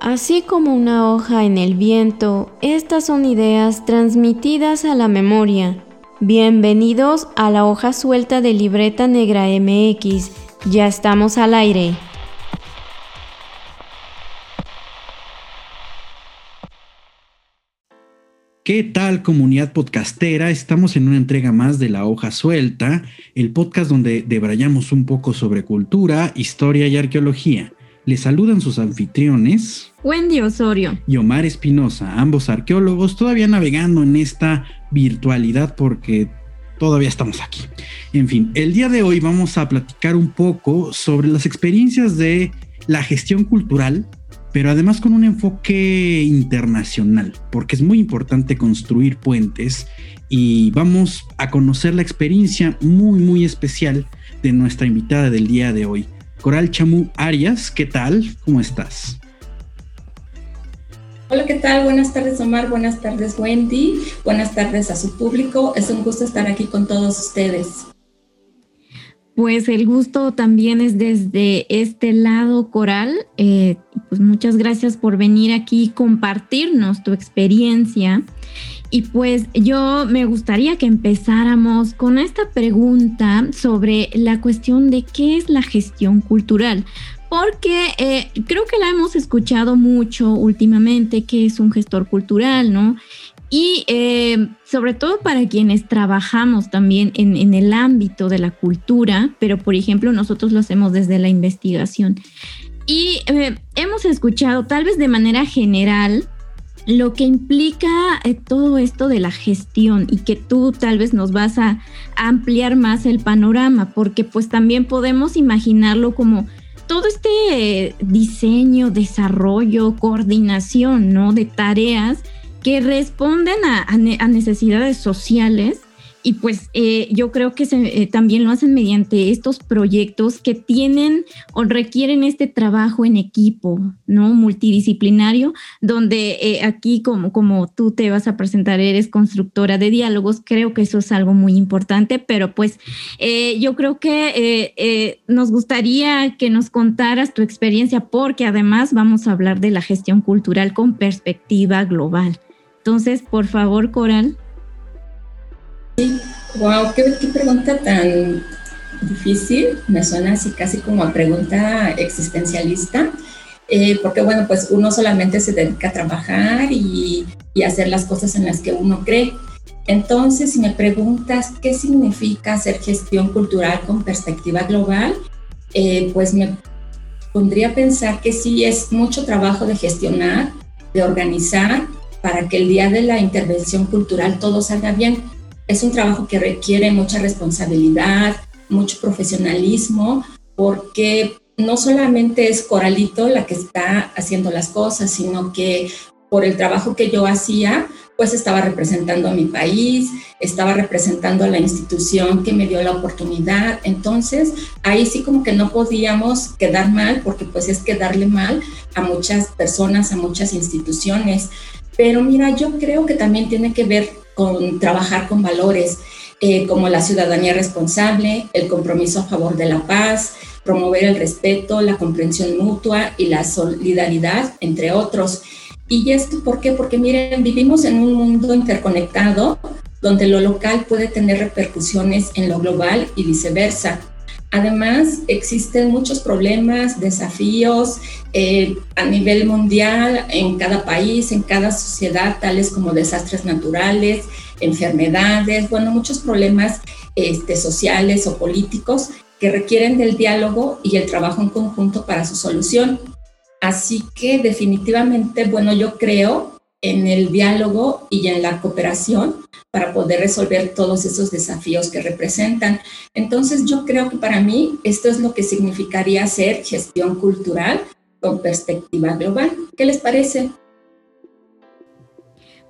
Así como una hoja en el viento, estas son ideas transmitidas a la memoria. Bienvenidos a la hoja suelta de Libreta Negra MX. Ya estamos al aire. ¿Qué tal comunidad podcastera? Estamos en una entrega más de La Hoja Suelta, el podcast donde debrayamos un poco sobre cultura, historia y arqueología. Les saludan sus anfitriones. Wendy Osorio. Y Omar Espinosa, ambos arqueólogos, todavía navegando en esta virtualidad porque todavía estamos aquí. En fin, el día de hoy vamos a platicar un poco sobre las experiencias de la gestión cultural, pero además con un enfoque internacional, porque es muy importante construir puentes y vamos a conocer la experiencia muy, muy especial de nuestra invitada del día de hoy. Coral Chamú Arias, ¿qué tal? ¿Cómo estás? Hola, ¿qué tal? Buenas tardes, Omar. Buenas tardes, Wendy. Buenas tardes a su público. Es un gusto estar aquí con todos ustedes. Pues el gusto también es desde este lado, Coral. Eh, pues muchas gracias por venir aquí y compartirnos tu experiencia. Y pues yo me gustaría que empezáramos con esta pregunta sobre la cuestión de qué es la gestión cultural, porque eh, creo que la hemos escuchado mucho últimamente, que es un gestor cultural, ¿no? Y eh, sobre todo para quienes trabajamos también en, el ámbito de la cultura, pero por ejemplo nosotros lo hacemos desde la investigación. Y eh, hemos escuchado, tal vez de manera general, lo que implica eh, todo esto de la gestión y que tú tal vez nos vas a, ampliar más el panorama, porque pues también podemos imaginarlo como todo este diseño, desarrollo, coordinación, ¿no? De tareas que responden a necesidades sociales y pues eh, yo creo que se, eh, también lo hacen mediante estos proyectos que tienen o requieren este trabajo en equipo, ¿no? Multidisciplinario, donde eh, aquí como, como tú te vas a presentar, eres constructora de diálogos, creo que eso es algo muy importante, pero pues yo creo que nos gustaría que nos contaras tu experiencia porque además vamos a hablar de la gestión cultural con perspectiva global. Entonces, por favor, Coral. Wow, qué, pregunta tan difícil. Me suena así casi como a pregunta existencialista. Eh, porque bueno, pues uno solamente se dedica a trabajar y, y, hacer las cosas en las que uno cree. Entonces, si me preguntas qué significa hacer gestión cultural con perspectiva global, eh, pues me pondría a pensar que sí es mucho trabajo de gestionar, de organizar, para que el día de la intervención cultural todo salga bien es un trabajo que requiere mucha responsabilidad, mucho profesionalismo, porque no solamente es Coralito la que está haciendo las cosas, sino que por el trabajo que yo hacía, pues estaba representando a mi país, estaba representando a la institución que me dio la oportunidad. Entonces, ahí sí como que no podíamos quedar mal, porque pues es quedarle mal a muchas personas, a muchas instituciones. Pero mira, yo creo que también tiene que ver con trabajar con valores eh, como la ciudadanía responsable, el compromiso a favor de la paz, promover el respeto, la comprensión mutua y la solidaridad, entre otros. ¿Y esto por qué? Porque miren, vivimos en un mundo interconectado donde lo local puede tener repercusiones en lo global y viceversa. Además, existen muchos problemas, desafíos eh, a nivel mundial, en cada país, en cada sociedad, tales como desastres naturales, enfermedades, bueno, muchos problemas este, sociales o políticos que requieren del diálogo y el trabajo en conjunto para su solución. Así que definitivamente, bueno, yo creo en el diálogo y en la cooperación para poder resolver todos esos desafíos que representan. Entonces yo creo que para mí esto es lo que significaría hacer gestión cultural con perspectiva global. ¿Qué les parece?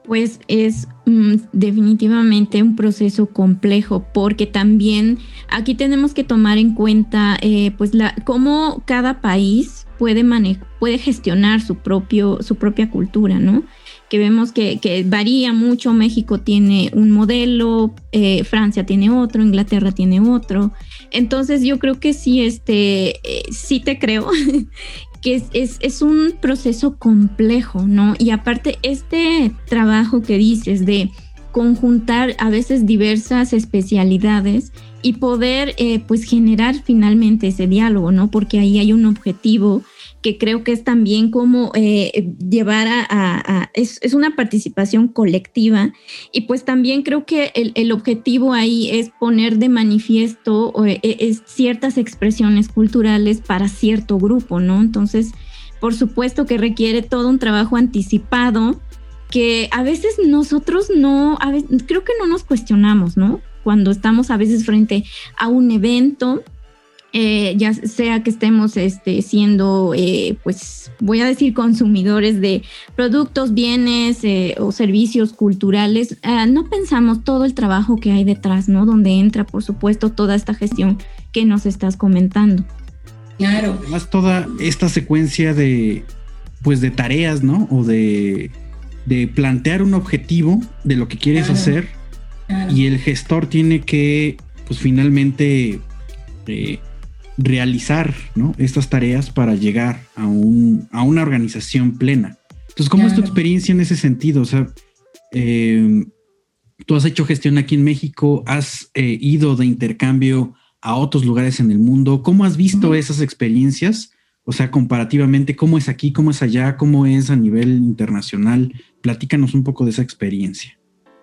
Pues es mm, definitivamente un proceso complejo porque también aquí tenemos que tomar en cuenta eh, pues cómo cada país puede, puede gestionar su, propio, su propia cultura, ¿no? que vemos que, varía mucho. México tiene un modelo, eh, Francia tiene otro, Inglaterra tiene otro. Entonces yo creo que sí, este, eh, sí te creo. que es, es, un proceso complejo, ¿no? Y aparte, este trabajo que dices de conjuntar a veces diversas especialidades y poder eh, pues generar finalmente ese diálogo, ¿no? Porque ahí hay un objetivo que creo que es también como eh, llevar a, es, una participación colectiva y pues también creo que el, objetivo ahí es poner de manifiesto eh, ciertas expresiones culturales para cierto grupo, ¿no? Entonces, por supuesto que requiere todo un trabajo anticipado que a veces nosotros no, creo que no nos cuestionamos, ¿no? Cuando estamos a veces frente a un evento eh, ya sea que estemos este, siendo, eh, pues voy a decir, consumidores de productos, bienes eh, o servicios culturales, ah, no pensamos todo el trabajo que hay detrás, ¿no? Donde entra, por supuesto, toda esta gestión que nos estás comentando. Claro. Además, toda esta secuencia de, pues, de tareas, ¿no? O de, de plantear un objetivo de lo que quieres hacer y el gestor tiene que, pues, finalmente realizar estas tareas para llegar a, un, a una organización plena. Entonces, ¿cómo es tu experiencia en ese sentido? O sea, eh, tú has hecho gestión aquí en México, has eh, ido de intercambio a otros lugares en el mundo. ¿Cómo has visto esas experiencias? O sea, comparativamente, ¿cómo es aquí, cómo es allá, cómo es a nivel internacional? Platícanos un poco de esa experiencia.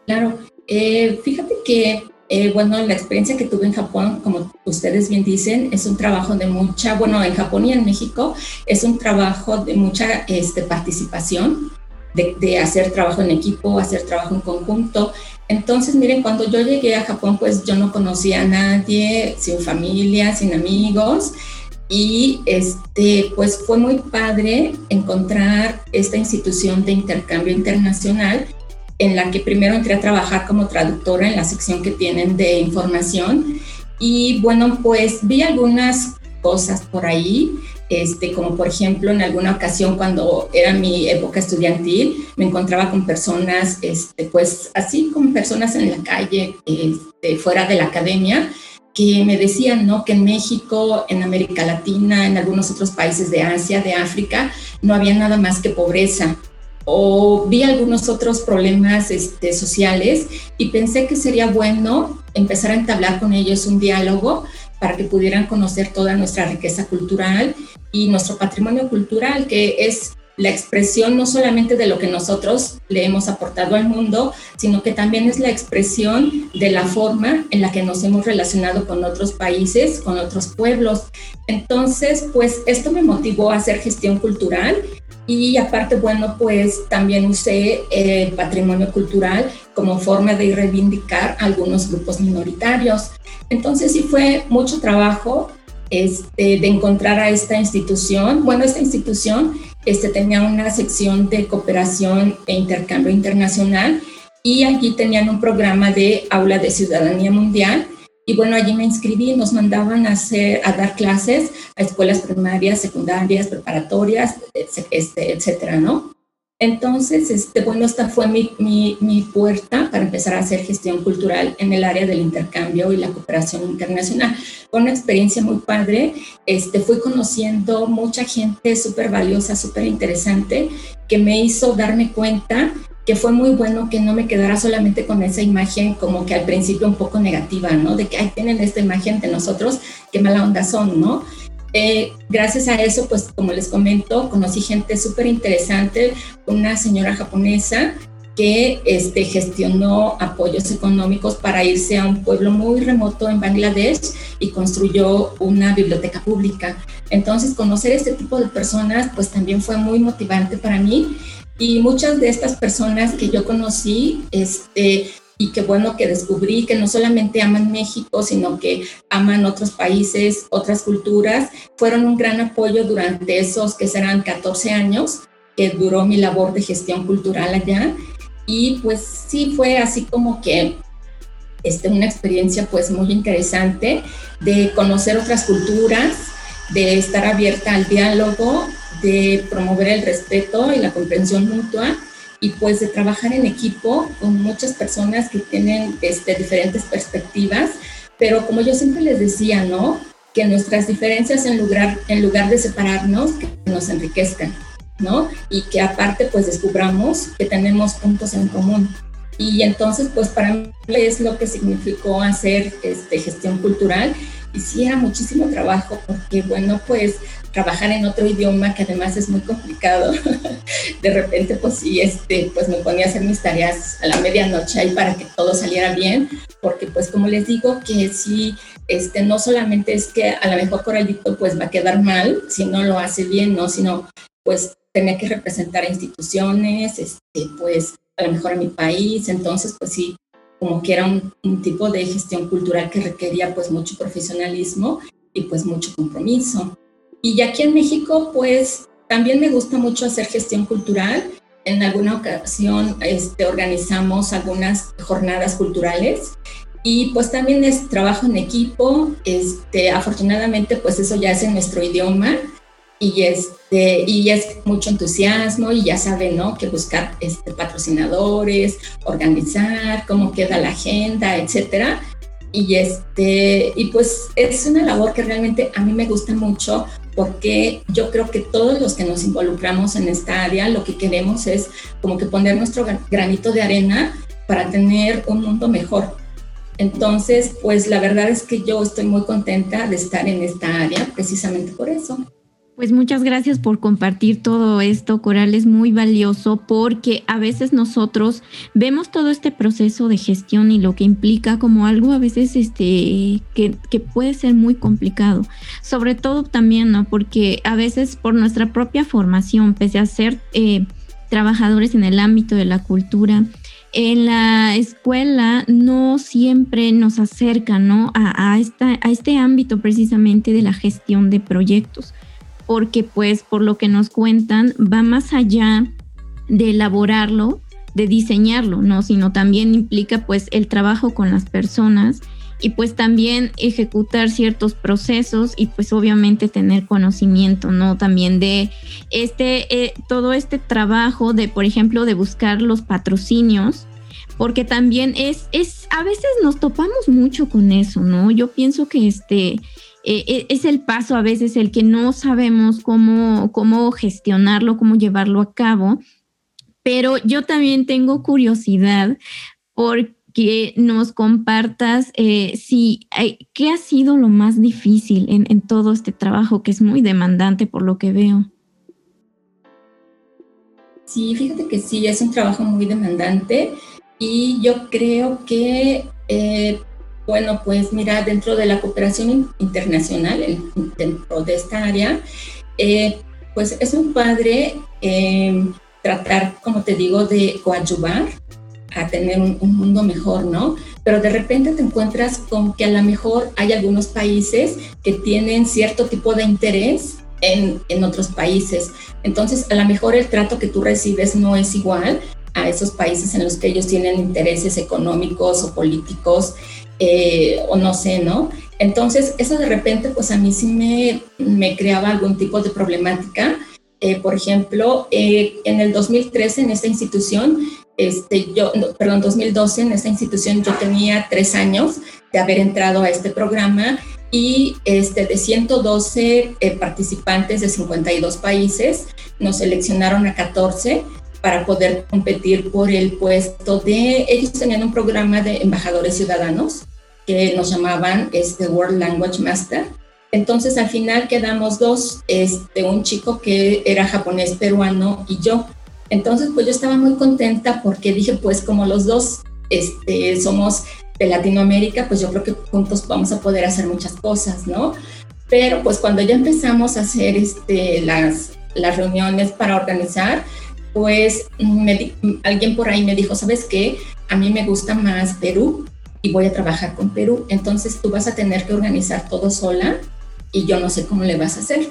Claro, eh, fíjate que eh, bueno, la experiencia que tuve en Japón, como ustedes bien dicen, es un trabajo de mucha, bueno, en Japón y en México es un trabajo de mucha este, participación, de, de, hacer trabajo en equipo, hacer trabajo en conjunto. Entonces, miren, cuando yo llegué a Japón, pues yo no conocía a nadie, sin familia, sin amigos. Y este, pues fue muy padre encontrar esta institución de intercambio internacional en la que primero entré a trabajar como traductora en la sección que tienen de información. Y bueno, pues vi algunas cosas por ahí, este, como por ejemplo en alguna ocasión cuando era mi época estudiantil, me encontraba con personas, este, pues así como personas en la calle, este, fuera de la academia, que me decían, ¿no? Que en México, en América Latina, en algunos otros países de Asia, de África, no había nada más que pobreza o vi algunos otros problemas este, sociales y pensé que sería bueno empezar a entablar con ellos un diálogo para que pudieran conocer toda nuestra riqueza cultural y nuestro patrimonio cultural, que es la expresión no solamente de lo que nosotros le hemos aportado al mundo, sino que también es la expresión de la forma en la que nos hemos relacionado con otros países, con otros pueblos. Entonces, pues esto me motivó a hacer gestión cultural y aparte, bueno, pues también usé el patrimonio cultural como forma de reivindicar algunos grupos minoritarios. Entonces sí fue mucho trabajo este, de encontrar a esta institución. Bueno, esta institución este, tenía una sección de cooperación e intercambio internacional y allí tenían un programa de aula de ciudadanía mundial y bueno, allí me inscribí, nos mandaban a, hacer, a dar clases a escuelas primarias, secundarias, preparatorias, este, etcétera, ¿no? Entonces, este, bueno, esta fue mi, mi, mi, puerta para empezar a hacer gestión cultural en el área del intercambio y la cooperación internacional. Fue una experiencia muy padre. Este, fui conociendo mucha gente súper valiosa, súper interesante, que me hizo darme cuenta que fue muy bueno que no me quedara solamente con esa imagen como que al principio un poco negativa, ¿no? De que, ay, tienen esta imagen de nosotros, qué mala onda son, ¿no? Eh, gracias a eso, pues como les comento, conocí gente súper interesante, una señora japonesa que este, gestionó apoyos económicos para irse a un pueblo muy remoto en Bangladesh y construyó una biblioteca pública. Entonces, conocer este tipo de personas, pues también fue muy motivante para mí y muchas de estas personas que yo conocí, este, y que bueno que descubrí que no solamente aman México, sino que aman otros países, otras culturas, fueron un gran apoyo durante esos que serán 14 años que duró mi labor de gestión cultural allá. Y pues sí fue así como que este, una experiencia pues muy interesante de conocer otras culturas, de estar abierta al diálogo de promover el respeto y la comprensión mutua y pues de trabajar en equipo con muchas personas que tienen este, diferentes perspectivas, pero como yo siempre les decía, ¿no? que nuestras diferencias en lugar, en lugar de separarnos, que nos enriquezcan, ¿no? Y que aparte pues descubramos que tenemos puntos en común. Y entonces pues para mí es lo que significó hacer este, gestión cultural y sí era muchísimo trabajo porque bueno pues trabajar en otro idioma que además es muy complicado. de repente, pues sí, este, pues me ponía a hacer mis tareas a la medianoche ahí para que todo saliera bien, porque pues como les digo que sí, este, no solamente es que a lo mejor Coralito pues va a quedar mal si no lo hace bien, no, sino pues tenía que representar a instituciones, este, pues a lo mejor a mi país, entonces pues sí, como que era un, un, tipo de gestión cultural que requería pues mucho profesionalismo y pues mucho compromiso. Y aquí en México, pues también me gusta mucho hacer gestión cultural. En alguna ocasión este, organizamos algunas jornadas culturales y pues también es trabajo en equipo. Este, afortunadamente, pues eso ya es en nuestro idioma y, este, y es mucho entusiasmo y ya saben, ¿no? Que buscar este, patrocinadores, organizar, cómo queda la agenda, etcétera. Y, este, y pues es una labor que realmente a mí me gusta mucho porque yo creo que todos los que nos involucramos en esta área lo que queremos es como que poner nuestro granito de arena para tener un mundo mejor. Entonces, pues la verdad es que yo estoy muy contenta de estar en esta área precisamente por eso. Pues muchas gracias por compartir todo esto, Coral. Es muy valioso porque a veces nosotros vemos todo este proceso de gestión y lo que implica como algo a veces este, que, que puede ser muy complicado. Sobre todo también, ¿no? Porque a veces por nuestra propia formación, pese a ser eh, trabajadores en el ámbito de la cultura, en la escuela no siempre nos acerca ¿no? A, a, esta, a este ámbito precisamente de la gestión de proyectos porque pues por lo que nos cuentan va más allá de elaborarlo, de diseñarlo, ¿no? Sino también implica pues el trabajo con las personas y pues también ejecutar ciertos procesos y pues obviamente tener conocimiento, ¿no? También de este, eh, todo este trabajo de, por ejemplo, de buscar los patrocinios, porque también es, es, a veces nos topamos mucho con eso, ¿no? Yo pienso que este, eh, eh, es el paso a veces el que no sabemos cómo, cómo gestionarlo, cómo llevarlo a cabo. Pero yo también tengo curiosidad porque nos compartas eh, si qué ha sido lo más difícil en, en todo este trabajo que es muy demandante por lo que veo. Sí, fíjate que sí, es un trabajo muy demandante y yo creo que bueno, pues mira, dentro de la cooperación internacional, dentro de esta área, eh, pues es un padre eh, tratar, como te digo, de coadyuvar a tener un, mundo mejor, ¿no? Pero de repente te encuentras con que a lo mejor hay algunos países que tienen cierto tipo de interés en, en, otros países. Entonces, a lo mejor el trato que tú recibes no es igual a esos países en los que ellos tienen intereses económicos o políticos eh, o no sé, ¿no? Entonces, eso de repente, pues a mí sí me, me creaba algún tipo de problemática. Eh, por ejemplo, eh, en el 2013 en esta institución, este, yo, perdón, 2012 en esta institución yo tenía tres años de haber entrado a este programa y este, de 112 participantes de 52 países nos seleccionaron a 14 para poder competir por el puesto de, ellos tenían un programa de embajadores ciudadanos que nos llamaban este World Language Master. Entonces al final quedamos dos, este, un chico que era japonés peruano y yo. Entonces pues yo estaba muy contenta porque dije pues como los dos este, somos de Latinoamérica, pues yo creo que juntos vamos a poder hacer muchas cosas, ¿no? Pero pues cuando ya empezamos a hacer este, las, las reuniones para organizar, pues alguien por ahí me dijo, ¿sabes qué? A mí me gusta más Perú y voy a trabajar con Perú. Entonces tú vas a tener que organizar todo sola y yo no sé cómo le vas a hacer.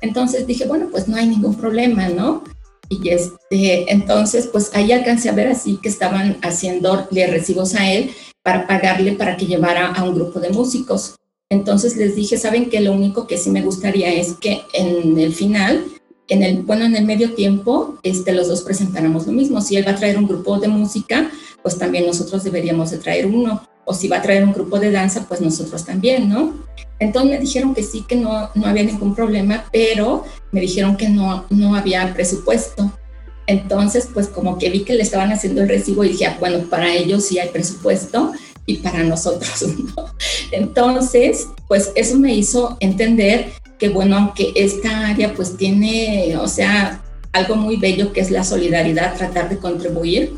Entonces dije, bueno, pues no hay ningún problema, ¿no? Y este, entonces, pues ahí alcancé a ver así que estaban haciendo le recibos a él para pagarle para que llevara a un grupo de músicos. Entonces les dije, ¿saben que Lo único que sí me gustaría es que en el final en el, bueno, en el medio tiempo, este, los dos presentáramos lo mismo. Si él va a traer un grupo de música, pues también nosotros deberíamos de traer uno. o si va a traer un grupo de danza, pues nosotros también, ¿no? Entonces me dijeron que sí, que no, no había ningún problema, pero me dijeron que no, no había presupuesto. Entonces, pues como que vi que le estaban haciendo el recibo y dije, ah, bueno, para ellos sí hay presupuesto y para nosotros no. Entonces, pues eso me hizo entender que, bueno, aunque esta área pues tiene, o sea, algo muy bello que es la solidaridad, tratar de contribuir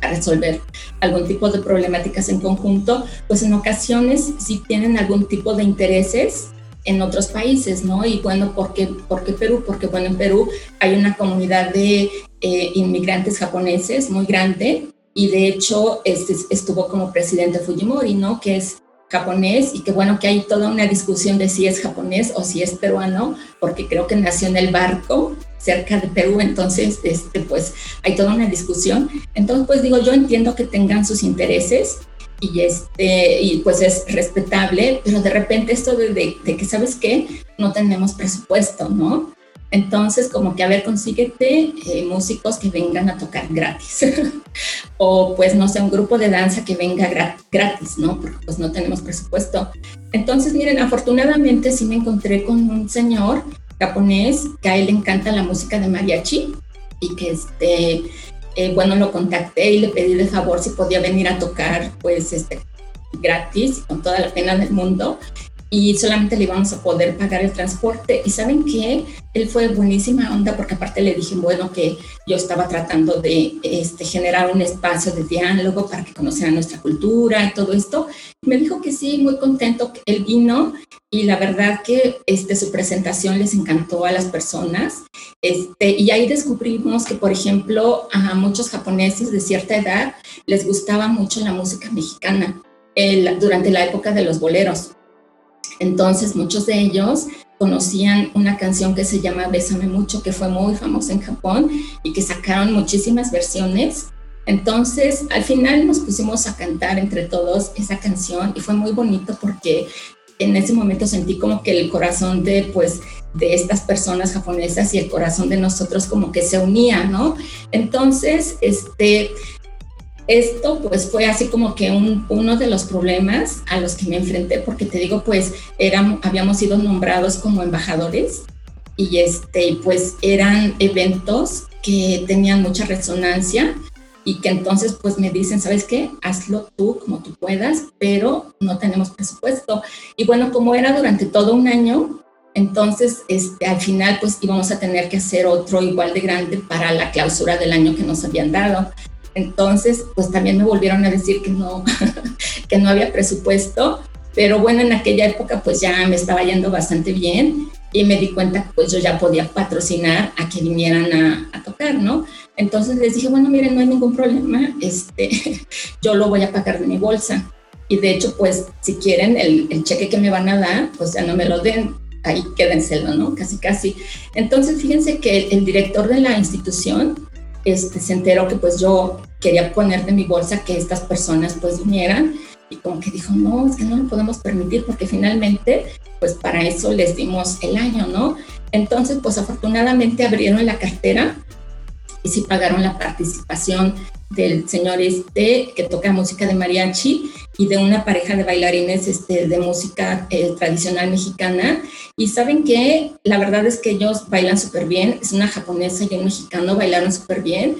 a resolver algún tipo de problemáticas en conjunto, pues en ocasiones sí tienen algún tipo de intereses en otros países, ¿no? Y bueno, ¿por qué, ¿por qué Perú? Porque bueno, en Perú hay una comunidad de eh, inmigrantes japoneses muy grande y de hecho este, estuvo como presidente Fujimori, ¿no? Que es japonés y que bueno que hay toda una discusión de si es japonés o si es peruano, porque creo que nació en el barco cerca de Perú, entonces este, pues hay toda una discusión. Entonces pues digo, yo entiendo que tengan sus intereses y, este, y pues es respetable, pero de repente esto de, de, de que, ¿sabes qué? No tenemos presupuesto, ¿no? Entonces, como que, a ver, consíguete eh, músicos que vengan a tocar gratis. o pues, no sé, un grupo de danza que venga gratis, ¿no? Porque pues no tenemos presupuesto. Entonces, miren, afortunadamente sí me encontré con un señor japonés que a él le encanta la música de mariachi y que este, eh, bueno, lo contacté y le pedí de favor si podía venir a tocar, pues, este, gratis, con toda la pena del mundo y solamente le íbamos a poder pagar el transporte. Y saben que él fue buenísima onda porque aparte le dije, bueno, que yo estaba tratando de este, generar un espacio de diálogo para que conocieran nuestra cultura y todo esto. me dijo que sí, muy contento él vino y la verdad que este, su presentación les encantó a las personas. Este, y ahí descubrimos que, por ejemplo, a muchos japoneses de cierta edad les gustaba mucho la música mexicana durante la época de los boleros. Entonces muchos de ellos conocían una canción que se llama Bésame mucho, que fue muy famosa en Japón y que sacaron muchísimas versiones. Entonces al final nos pusimos a cantar entre todos esa canción y fue muy bonito porque en ese momento sentí como que el corazón de pues de estas personas japonesas y el corazón de nosotros como que se unía, ¿no? Entonces, este, esto pues fue así como que uno de los problemas a los que me enfrenté, porque te digo, pues eran, habíamos sido nombrados como embajadores y este, pues eran eventos que tenían mucha resonancia y que entonces pues me dicen, ¿sabes qué? Hazlo tú como tú puedas, pero no tenemos presupuesto. Y bueno, como era durante todo un año, entonces este, al final pues íbamos a tener que hacer otro igual de grande para la clausura del año que nos habían dado. Entonces, pues también me volvieron a decir que no, que no había presupuesto, pero bueno, en aquella época pues ya me estaba yendo bastante bien y me di cuenta que pues yo ya podía patrocinar a que vinieran a, a, tocar, ¿no? Entonces les dije, bueno, miren, no hay ningún problema, este, yo lo voy a pagar de mi bolsa. Y de hecho, pues si quieren el, cheque que me van a dar, pues ya no me lo den, ahí quédenselo, ¿no? Casi, casi. Entonces, fíjense que el director de la institución este, se enteró que pues yo quería poner de mi bolsa que estas personas pues vinieran y como que dijo, no, es que no lo podemos permitir porque finalmente pues para eso les dimos el año, ¿no? Entonces pues afortunadamente abrieron la cartera y sí pagaron la participación del señor este que toca música de mariachi y de una pareja de bailarines este, de música eh, tradicional mexicana. Y saben que la verdad es que ellos bailan súper bien, es una japonesa y un mexicano, bailaron súper bien.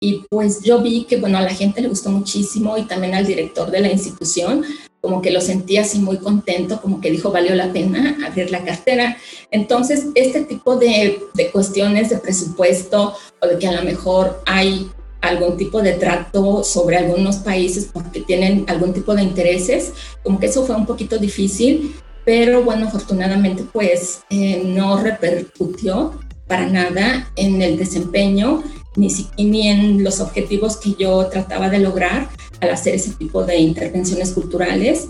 Y pues yo vi que, bueno, a la gente le gustó muchísimo y también al director de la institución, como que lo sentía así muy contento, como que dijo, valió la pena abrir la cartera. Entonces, este tipo de, de cuestiones de presupuesto o de que a lo mejor hay algún tipo de trato sobre algunos países porque tienen algún tipo de intereses, como que eso fue un poquito difícil, pero bueno, afortunadamente pues eh, no repercutió para nada en el desempeño ni, ni en los objetivos que yo trataba de lograr al hacer ese tipo de intervenciones culturales.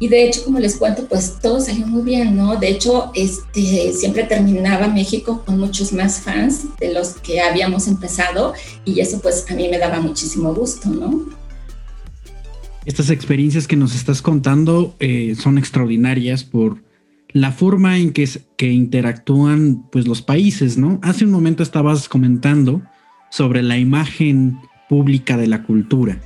Y de hecho, como les cuento, pues todo salió muy bien, ¿no? De hecho, este, siempre terminaba México con muchos más fans de los que habíamos empezado y eso pues a mí me daba muchísimo gusto, ¿no? Estas experiencias que nos estás contando eh, son extraordinarias por la forma en que, que interactúan pues los países, ¿no? Hace un momento estabas comentando sobre la imagen pública de la cultura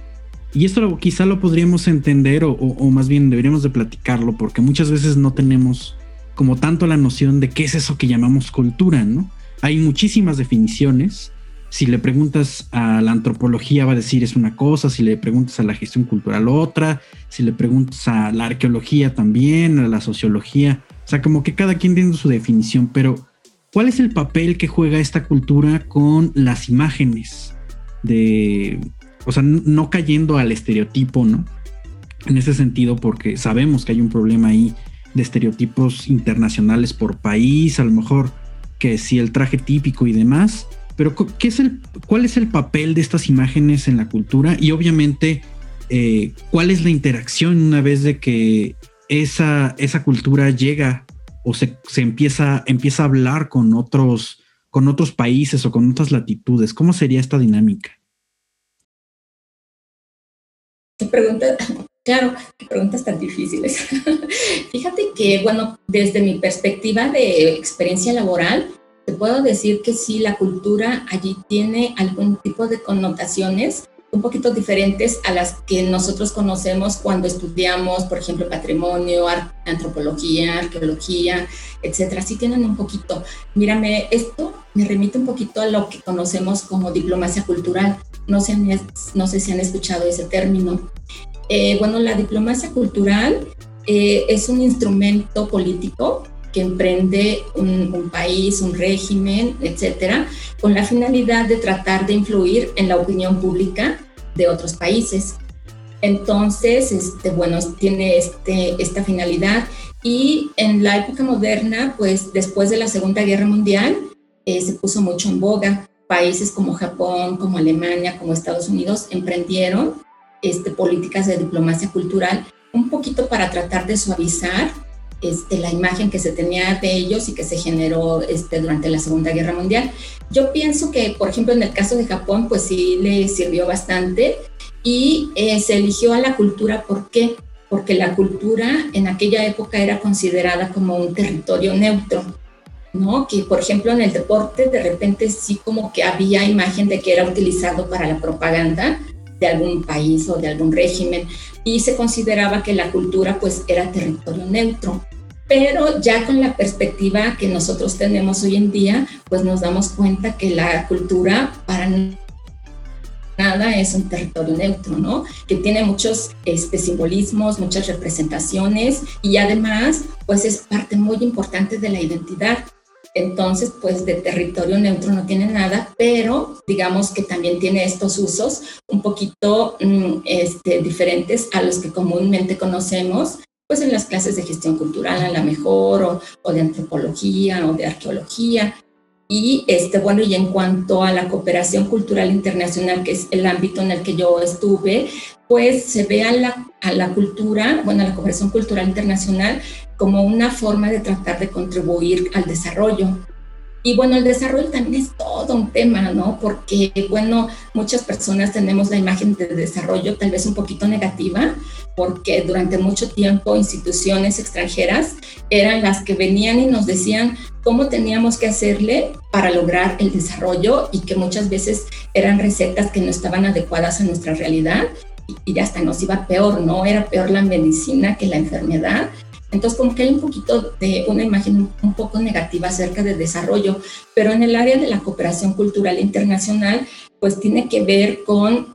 Y esto quizá lo podríamos entender o, o, más bien deberíamos de platicarlo porque muchas veces no tenemos como tanto la noción de qué es eso que llamamos cultura, ¿no? Hay muchísimas definiciones. Si le preguntas a la antropología va a decir es una cosa, si le preguntas a la gestión cultural otra, si le preguntas a la arqueología también, a la sociología, o sea, como que cada quien tiene su definición, pero ¿cuál es el papel que juega esta cultura con las imágenes de, o sea, no cayendo al estereotipo, ¿no? En ese sentido, porque sabemos que hay un problema ahí de estereotipos internacionales por país, a lo mejor que si el traje típico y demás, pero ¿qué es el, ¿cuál es el papel de estas imágenes en la cultura? Y obviamente, eh, ¿cuál es la interacción una vez de que esa, esa cultura llega o se, empieza, empieza a hablar con otros, con otros países o con otras latitudes? ¿Cómo sería esta dinámica? Pregunta, Claro, qué preguntas tan difíciles. Fíjate que, bueno, desde mi perspectiva de experiencia laboral, te puedo decir que sí, la cultura allí tiene algún tipo de connotaciones un poquito diferentes a las que nosotros conocemos cuando estudiamos, por ejemplo, patrimonio, antropología, arqueología, etcétera. Sí tienen un poquito. Mírame, esto me remite un poquito a lo que conocemos como diplomacia cultural. No sé, no sé si han escuchado ese término. Eh, bueno, la diplomacia cultural eh, es un instrumento político que emprende un, país, un régimen, etcétera, con la finalidad de tratar de influir en la opinión pública de otros países. Entonces, este, bueno, tiene este, esta finalidad y en la época moderna, pues después de la Segunda Guerra Mundial, eh, se puso mucho en boga. Países como Japón, como Alemania, como Estados Unidos emprendieron este, políticas de diplomacia cultural, un poquito para tratar de suavizar este, la imagen que se tenía de ellos y que se generó este, durante la Segunda Guerra Mundial. Yo pienso que, por ejemplo, en el caso de Japón, pues sí le sirvió bastante y eh, se eligió a la cultura, ¿por qué? Porque la cultura en aquella época era considerada como un territorio neutro, ¿no? Que, por ejemplo, en el deporte de repente sí como que había imagen de que era utilizado para la propaganda, de algún país o de algún régimen y se consideraba que la cultura pues era territorio neutro. Pero ya con la perspectiva que nosotros tenemos hoy en día, pues nos damos cuenta que la cultura para nada es un territorio neutro, ¿no? Que tiene muchos este, simbolismos, muchas representaciones y además, pues es parte muy importante de la identidad. Entonces, pues de territorio neutro no tiene nada, pero digamos que también tiene estos usos un poquito mm, este, diferentes a los que comúnmente conocemos, pues en las clases de gestión cultural a la mejor, o, o de antropología o de arqueología. Y este, bueno, y en cuanto a la cooperación cultural internacional, que es el ámbito en el que yo estuve, pues se ve a la, a la cultura, bueno, a la cooperación cultural internacional como una forma de tratar de contribuir al desarrollo. Y bueno, el desarrollo también es todo un tema, ¿no? Porque, bueno, muchas personas tenemos la imagen de desarrollo tal vez un poquito negativa, porque durante mucho tiempo instituciones extranjeras eran las que venían y nos decían cómo teníamos que hacerle para lograr el desarrollo y que muchas veces eran recetas que no estaban adecuadas a nuestra realidad y hasta nos iba peor, ¿no? Era peor la medicina que la enfermedad entonces, como que hay un poquito de una imagen un poco negativa acerca del desarrollo, pero en el área de la cooperación cultural internacional, pues tiene que ver con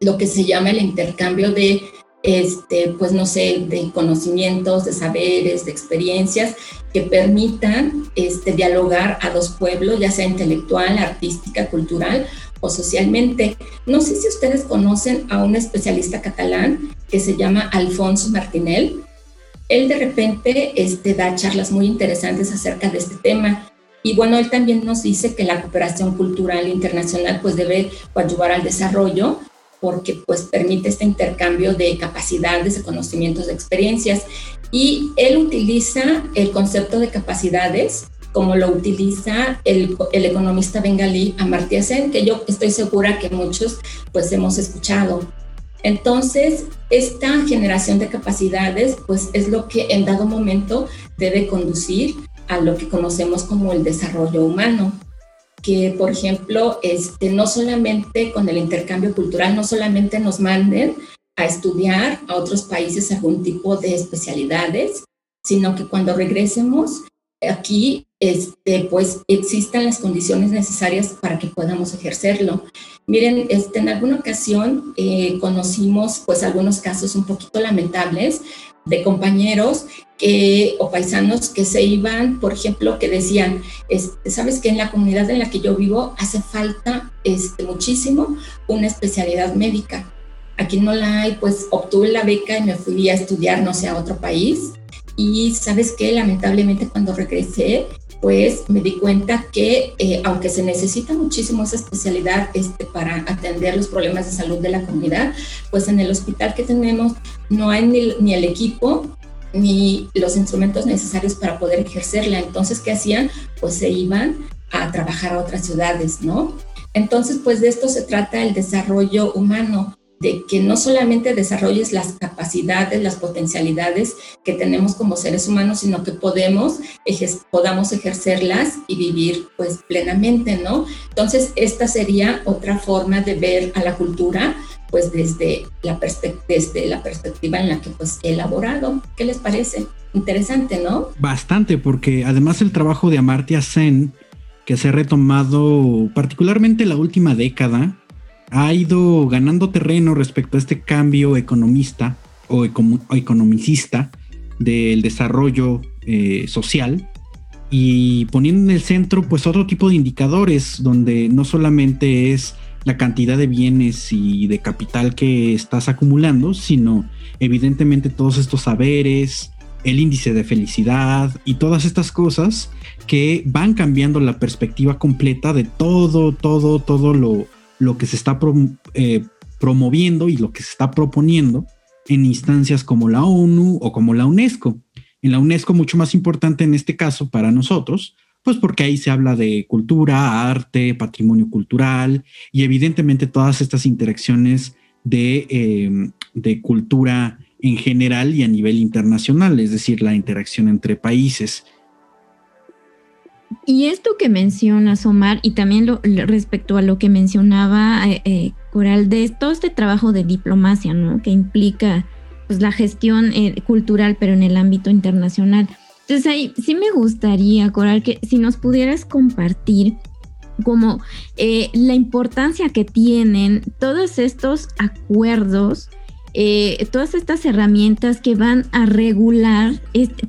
lo que se llama el intercambio de, este, pues no sé, de conocimientos, de saberes, de experiencias que permitan este, dialogar a dos pueblos, ya sea intelectual, artística, cultural o socialmente. No sé si ustedes conocen a un especialista catalán que se llama Alfonso Martinel él de repente este, da charlas muy interesantes acerca de este tema. Y bueno, él también nos dice que la cooperación cultural internacional pues debe ayudar al desarrollo porque pues permite este intercambio de capacidades, de conocimientos, de experiencias. Y él utiliza el concepto de capacidades como lo utiliza el, economista bengalí Amartya Sen, que yo estoy segura que muchos pues hemos escuchado. Entonces, esta generación de capacidades, pues es lo que en dado momento debe conducir a lo que conocemos como el desarrollo humano. Que, por ejemplo, este, no solamente con el intercambio cultural, no solamente nos manden a estudiar a otros países algún tipo de especialidades, sino que cuando regresemos aquí, este, pues existan las condiciones necesarias para que podamos ejercerlo. Miren, este, en alguna ocasión eh, conocimos pues algunos casos un poquito lamentables de compañeros que, o paisanos que se iban, por ejemplo, que decían, sabes que en la comunidad en la que yo vivo hace falta este, muchísimo una especialidad médica. Aquí no la hay, pues obtuve la beca y me fui a estudiar, no sé, a otro país. Y sabes que lamentablemente cuando regresé, pues me di cuenta que eh, aunque se necesita muchísimo esa especialidad este, para atender los problemas de salud de la comunidad, pues en el hospital que tenemos no hay ni, ni el equipo ni los instrumentos necesarios para poder ejercerla. Entonces, ¿qué hacían? Pues se iban a trabajar a otras ciudades, ¿no? Entonces, pues de esto se trata el desarrollo humano de que no solamente desarrolles las capacidades, las potencialidades que tenemos como seres humanos, sino que podamos ejercerlas y vivir pues plenamente, ¿no? Entonces, esta sería otra forma de ver a la cultura, pues desde la, desde la perspectiva en la que pues he elaborado. ¿Qué les parece? Interesante, ¿no? Bastante, porque además el trabajo de Amartya Sen, que se ha retomado particularmente la última década, ha ido ganando terreno respecto a este cambio economista o, economicista del desarrollo eh, social y poniendo en el centro pues otro tipo de indicadores donde no solamente es la cantidad de bienes y de capital que estás acumulando, sino evidentemente todos estos saberes, el índice de felicidad y todas estas cosas que van cambiando la perspectiva completa de todo, todo, todo lo, lo que se está eh, promoviendo y lo que se está proponiendo en instancias como la ONU o como la UNESCO. En la UNESCO mucho más importante en este caso para nosotros, pues porque ahí se habla de cultura, arte, patrimonio cultural y evidentemente todas estas interacciones de, em, de cultura en general y a nivel internacional, es decir, la interacción entre países. Y esto que mencionas, Omar, y también lo, respecto a lo que mencionaba eh, eh, Coral, de todo este trabajo de diplomacia, ¿no? Que implica pues, la gestión eh, cultural, pero en el ámbito internacional. Entonces ahí sí me gustaría, Coral, que si nos pudieras compartir como la importancia que tienen todos estos acuerdos, todas estas herramientas que van a regular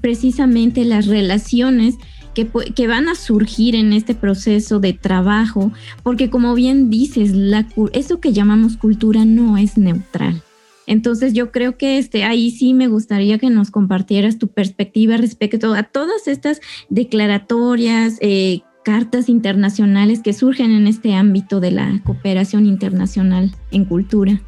precisamente las relaciones que, van a surgir en este proceso de trabajo, porque como bien dices, la, eso que llamamos cultura no es neutral. Entonces yo creo que este, ahí sí me gustaría que nos compartieras tu perspectiva respecto a todas estas declaratorias, eh, cartas internacionales que surgen en este ámbito de la cooperación internacional en cultura.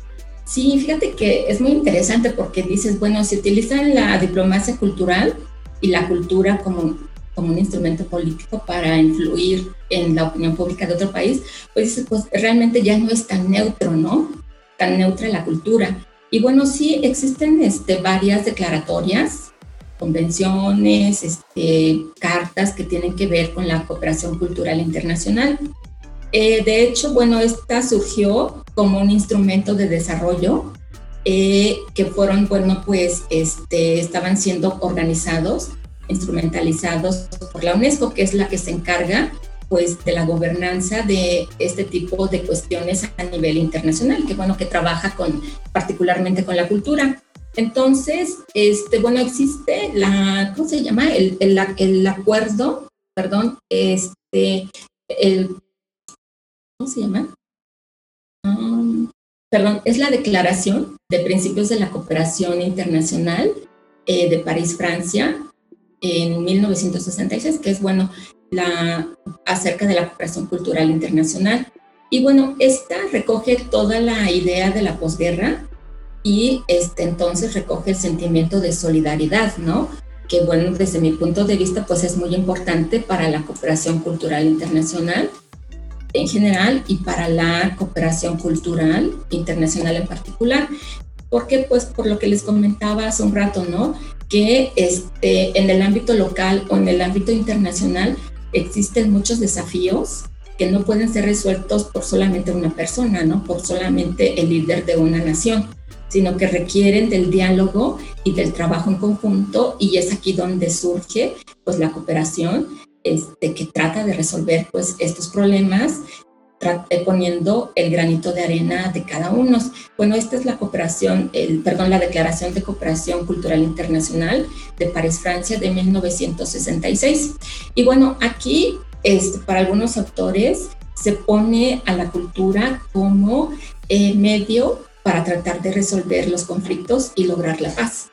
Sí, fíjate que es muy interesante porque dices, bueno, se utilizan la diplomacia cultural y la cultura como como un instrumento político para influir en la opinión pública de otro país, pues, pues realmente ya no es tan neutro, ¿no? Tan neutra la cultura. Y bueno, sí existen este, varias declaratorias, convenciones, este, cartas que tienen que ver con la cooperación cultural internacional. Eh, de hecho, bueno, esta surgió como un instrumento de desarrollo eh, que fueron, bueno, pues este, estaban siendo organizados instrumentalizados por la UNESCO, que es la que se encarga pues de la gobernanza de este tipo de cuestiones a nivel internacional, que bueno, que trabaja con particularmente con la cultura. Entonces, este, bueno, existe la, ¿cómo se llama? El, el, el acuerdo, perdón, este, el, ¿cómo se llama? Um, perdón, es la Declaración de Principios de la Cooperación Internacional eh, de París, Francia, en 1966, que es, bueno, la, acerca de la cooperación cultural internacional. Y bueno, esta recoge toda la idea de la posguerra y este, entonces recoge el sentimiento de solidaridad, ¿no? Que bueno, desde mi punto de vista, pues es muy importante para la cooperación cultural internacional en general y para la cooperación cultural internacional en particular. Porque, pues, por lo que les comentaba hace un rato, ¿no? Que este, en el ámbito local o en el ámbito internacional existen muchos desafíos que no pueden ser resueltos por solamente una persona, ¿no? Por solamente el líder de una nación sino que requieren del diálogo y del trabajo en conjunto y es aquí donde surge pues la cooperación este, que trata de resolver pues estos problemas poniendo el granito de arena de cada uno. Bueno, esta es la cooperación, el, perdón, la Declaración de Cooperación Cultural Internacional de París, Francia, de 1966. Y bueno, aquí, este, para algunos autores, se pone a la cultura como medio para tratar de resolver los conflictos y lograr la paz.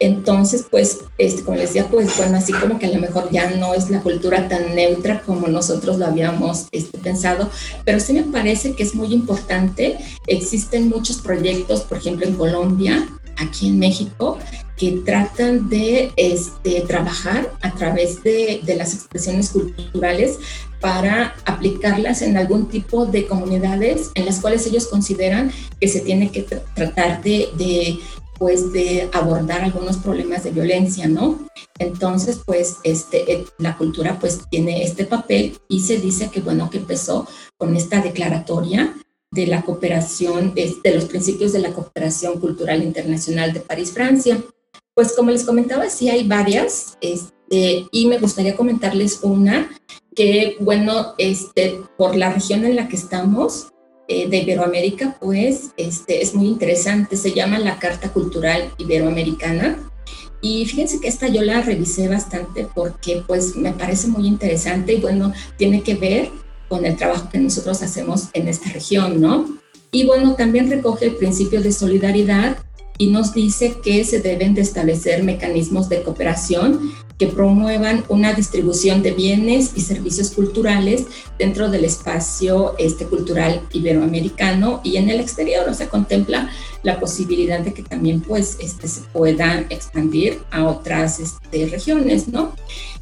Entonces, pues, este, como les decía, pues, bueno, así como que a lo mejor ya no es la cultura tan neutra como nosotros lo habíamos este, pensado, pero sí me parece que es muy importante. Existen muchos proyectos, por ejemplo, en Colombia, aquí en México, que tratan de este, trabajar a través de, de, las expresiones culturales para aplicarlas en algún tipo de comunidades en las cuales ellos consideran que se tiene que tratar de, de pues de abordar algunos problemas de violencia, ¿no? Entonces, pues este, eh, la cultura pues tiene este papel y se dice que bueno, que empezó con esta declaratoria de la cooperación, de, los principios de la cooperación cultural internacional de París, Francia. Pues como les comentaba, sí hay varias, este, y me gustaría comentarles una que, bueno, este, por la región en la que estamos, eh, de Iberoamérica, pues este, es muy interesante, se llama la Carta Cultural Iberoamericana. Y fíjense que esta yo la revisé bastante porque pues me parece muy interesante y bueno, tiene que ver con el trabajo que nosotros hacemos en esta región, ¿no? Y bueno, también recoge el principio de solidaridad y nos dice que se deben de establecer mecanismos de cooperación que promuevan una distribución de bienes y servicios culturales dentro del espacio este, cultural iberoamericano y en el exterior. O sea, contempla la posibilidad de que también pues, este, se pueda expandir a otras este, regiones, ¿no?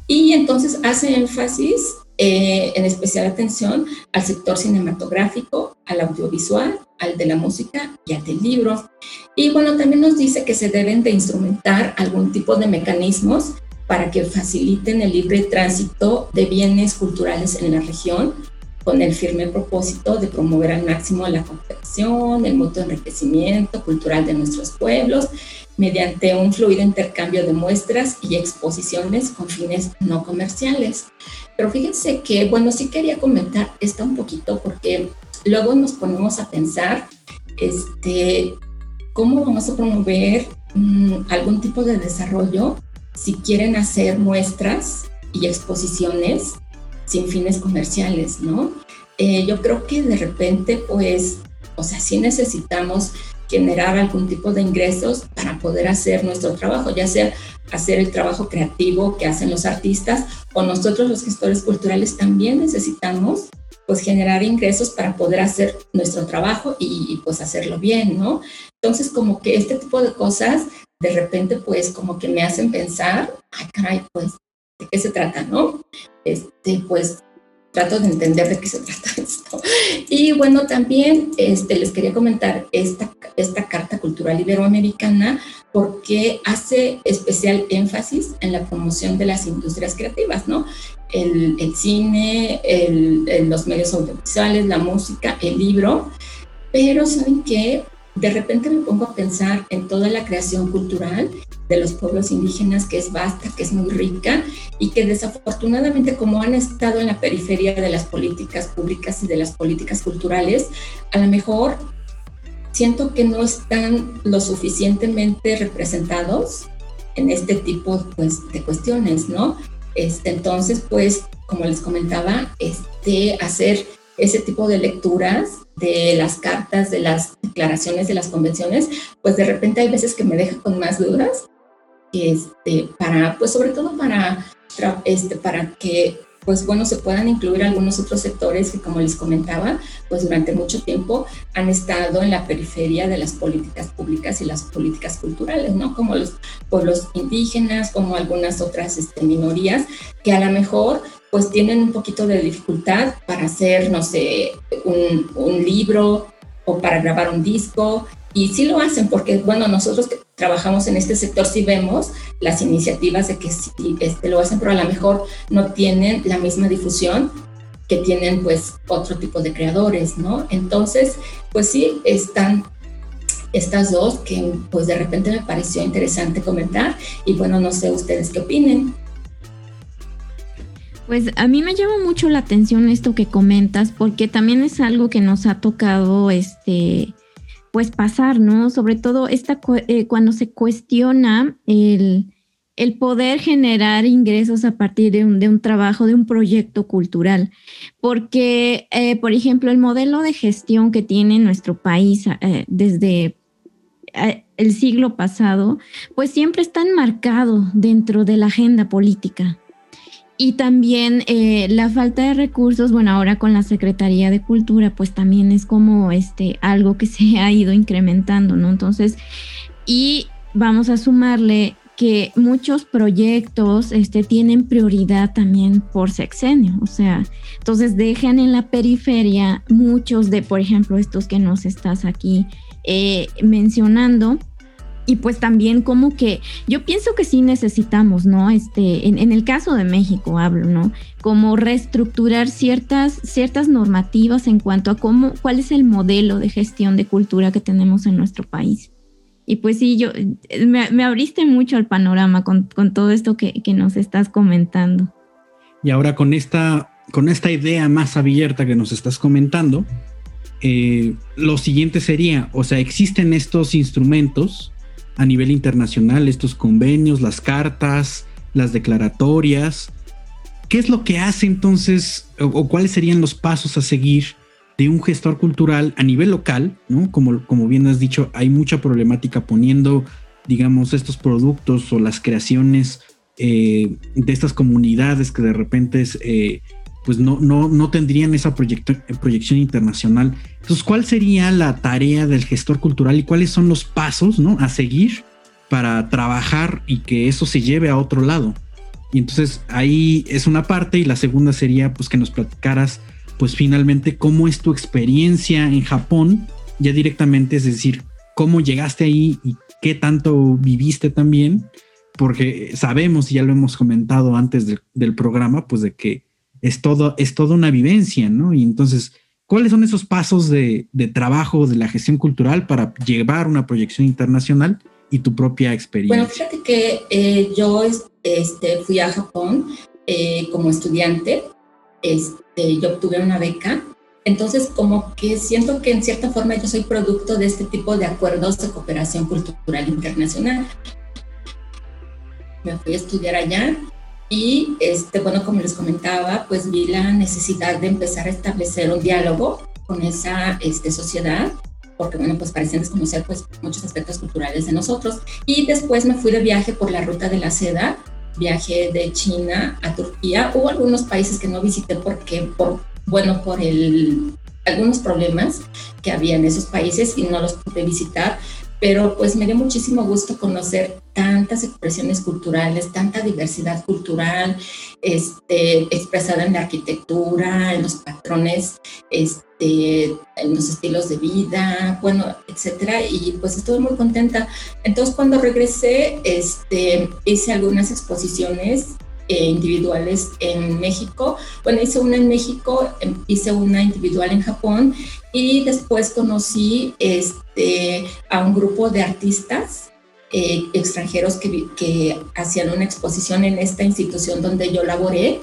Y entonces hace énfasis eh, en especial atención al sector cinematográfico, al audiovisual, al de la música y al del libro. Y bueno, también nos dice que se deben de instrumentar algún tipo de mecanismos para que faciliten el libre tránsito de bienes culturales en la región, con el firme propósito de promover al máximo la cooperación, el mutuo enriquecimiento cultural de nuestros pueblos, mediante un fluido intercambio de muestras y exposiciones con fines no comerciales. Pero fíjense que, bueno, sí quería comentar esto un poquito porque luego nos ponemos a pensar, este, cómo vamos a promover mm, algún tipo de desarrollo si quieren hacer muestras y exposiciones sin fines comerciales, ¿no? Eh, yo creo que de repente, pues, o sea, sí necesitamos generar algún tipo de ingresos para poder hacer nuestro trabajo, ya sea hacer el trabajo creativo que hacen los artistas o nosotros los gestores culturales también necesitamos pues generar ingresos para poder hacer nuestro trabajo y, pues hacerlo bien, ¿no? Entonces como que este tipo de cosas de repente pues como que me hacen pensar, ay caray, pues de qué se trata, ¿no? Este pues trato de entender de qué se trata esto. Y bueno, también este, les quería comentar esta, esta Carta Cultural Iberoamericana porque hace especial énfasis en la promoción de las industrias creativas, ¿no? El, el cine, el, los medios audiovisuales, la música, el libro, pero ¿saben qué? De repente me pongo a pensar en toda la creación cultural de los pueblos indígenas, que es vasta, que es muy rica y que desafortunadamente como han estado en la periferia de las políticas públicas y de las políticas culturales, a lo mejor siento que no están lo suficientemente representados en este tipo pues, de cuestiones, ¿no? Este, entonces, pues, como les comentaba, este, hacer ese tipo de lecturas de las cartas, de las declaraciones, de las convenciones, pues de repente hay veces que me deja con más dudas, este, para, pues sobre todo para, este, para que pues bueno, se puedan incluir algunos otros sectores que, como les comentaba, pues durante mucho tiempo han estado en la periferia de las políticas públicas y las políticas culturales, ¿no? Como los pueblos indígenas, como algunas otras este, minorías, que a lo mejor pues tienen un poquito de dificultad para hacer, no sé, un, un libro o para grabar un disco. Y sí lo hacen porque, bueno, nosotros que trabajamos en este sector sí vemos las iniciativas de que sí este, lo hacen, pero a lo mejor no tienen la misma difusión que tienen pues otro tipo de creadores, ¿no? Entonces, pues sí, están estas dos que pues de repente me pareció interesante comentar y bueno, no sé ustedes qué opinen. Pues a mí me llama mucho la atención esto que comentas porque también es algo que nos ha tocado este pues pasar, ¿no? Sobre todo esta eh, cuando se cuestiona el, el, poder generar ingresos a partir de un, de un, trabajo, de un proyecto cultural. Porque, eh, por ejemplo, el modelo de gestión que tiene nuestro país eh, desde el siglo pasado, pues siempre está enmarcado dentro de la agenda política. Y también eh, la falta de recursos, bueno, ahora con la Secretaría de Cultura, pues también es como este, algo que se ha ido incrementando, ¿no? Entonces, y vamos a sumarle que muchos proyectos este, tienen prioridad también por sexenio, o sea, entonces dejan en la periferia muchos de, por ejemplo, estos que nos estás aquí eh, mencionando. Y pues también como que yo pienso que sí necesitamos, ¿no? Este, en, el caso de México hablo, ¿no? Como reestructurar ciertas, ciertas normativas en cuanto a cómo, cuál es el modelo de gestión de cultura que tenemos en nuestro país. Y pues sí, yo me, abriste mucho el panorama con, todo esto que, que, nos estás comentando. Y ahora con esta, con esta idea más abierta que nos estás comentando, eh, lo siguiente sería, o sea, existen estos instrumentos a nivel internacional, estos convenios, las cartas, las declaratorias. ¿Qué es lo que hace entonces o, cuáles serían los pasos a seguir de un gestor cultural a nivel local? ¿no? Como, como bien has dicho, hay mucha problemática poniendo, digamos, estos productos o las creaciones eh, de estas comunidades que de repente es, eh, pues no, no, no tendrían esa proyección internacional. Entonces, ¿cuál sería la tarea del gestor cultural y cuáles son los pasos ¿no? a seguir para trabajar y que eso se lleve a otro lado? Y entonces ahí es una parte y la segunda sería pues que nos platicaras pues finalmente cómo es tu experiencia en Japón ya directamente, es decir, cómo llegaste ahí y qué tanto viviste también, porque sabemos y ya lo hemos comentado antes del programa, pues de que es todo, es toda una vivencia, ¿no? Y entonces, ¿cuáles son esos pasos de, trabajo de la gestión cultural para llevar una proyección internacional y tu propia experiencia? Bueno, fíjate que eh, yo este, fui a Japón eh, como estudiante, este, yo obtuve una beca, entonces como que siento que en cierta forma yo soy producto de este tipo de acuerdos de cooperación cultural internacional. Me fui a estudiar allá y, este, bueno, como les comentaba, pues vi la necesidad de empezar a establecer un diálogo con esa este, sociedad, porque, bueno, pues parecían desconocer pues, muchos aspectos culturales de nosotros. Y después me fui de viaje por la ruta de la seda, viaje de China a Turquía. Hubo algunos países que no visité porque, por, bueno, por el, algunos problemas que había en esos países y no los pude visitar, pero pues me dio muchísimo gusto conocer tantas expresiones culturales, tanta diversidad cultural este, expresada en la arquitectura, en los patrones, este, en los estilos de vida, bueno, etcétera, y pues estuve muy contenta. Entonces cuando regresé, este, hice algunas exposiciones eh, individuales en México. Bueno, hice una en México, em, hice una individual en Japón y después conocí este, a un grupo de artistas eh, extranjeros que, que, hacían una exposición en esta institución donde yo laboré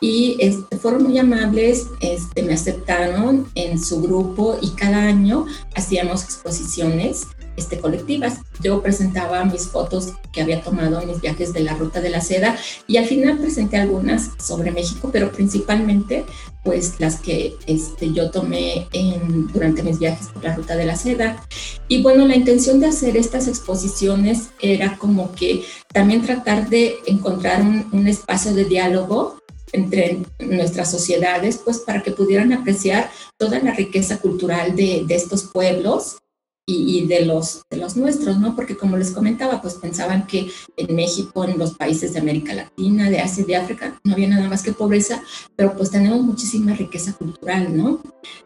y este, fueron muy amables, este, me aceptaron en su grupo y cada año hacíamos exposiciones este, colectivas. Yo presentaba mis fotos que había tomado en mis viajes de la Ruta de la Seda y al final presenté algunas sobre México, pero principalmente pues las que este, yo tomé durante mis viajes por la Ruta de la Seda. Y bueno, la intención de hacer estas exposiciones era como que también tratar de encontrar un, espacio de diálogo entre nuestras sociedades, pues para que pudieran apreciar toda la riqueza cultural de estos pueblos y, de, los, de los nuestros, ¿no? Porque como les comentaba, pues pensaban que en México, en los países de América Latina, de Asia y de África, no había nada más que pobreza, pero pues tenemos muchísima riqueza cultural, ¿no?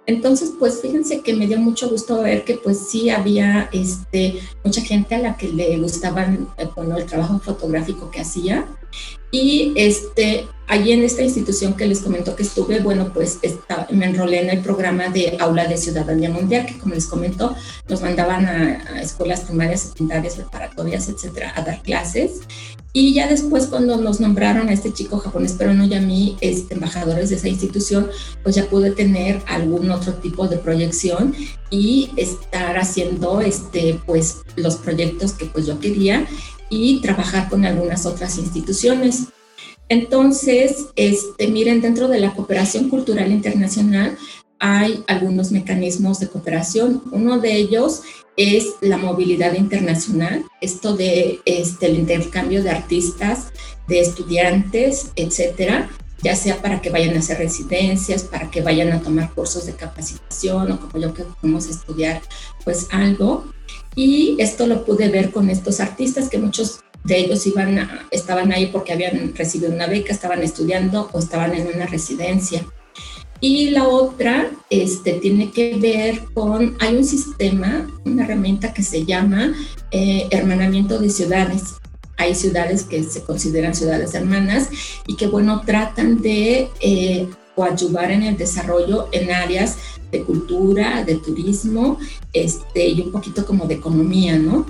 Entonces, pues fíjense que me dio mucho gusto ver que pues sí había este, mucha gente a la que le gustaban, eh, bueno, el trabajo fotográfico que hacía y este, allí en esta institución que les comento que estuve, bueno, pues me enrolé en el programa de Aula de Ciudadanía Mundial, que como les comento, nos mandaban a, escuelas primarias, secundarias, preparatorias, etcétera, a dar clases. Y ya después, cuando nos nombraron a este chico japonés, pero no ya a mí, este, embajadores de esa institución, pues ya pude tener algún otro tipo de proyección y estar haciendo, este, pues, los proyectos que pues yo quería y trabajar con algunas otras instituciones. Entonces, este, miren, dentro de la cooperación cultural internacional hay algunos mecanismos de cooperación. Uno de ellos es la movilidad internacional, esto de este, el intercambio de artistas, de estudiantes, etcétera, ya sea para que vayan a hacer residencias, para que vayan a tomar cursos de capacitación o como yo que podemos estudiar pues algo. Y esto lo pude ver con estos artistas que muchos de ellos iban estaban ahí porque habían recibido una beca, estaban estudiando o estaban en una residencia. Y la otra este, tiene que ver con, hay un sistema, una herramienta que se llama eh, hermanamiento de ciudades. Hay ciudades que se consideran ciudades hermanas y que, bueno, tratan de eh, coadyuvar en el desarrollo en áreas de cultura, de turismo este, y un poquito como de economía, ¿no?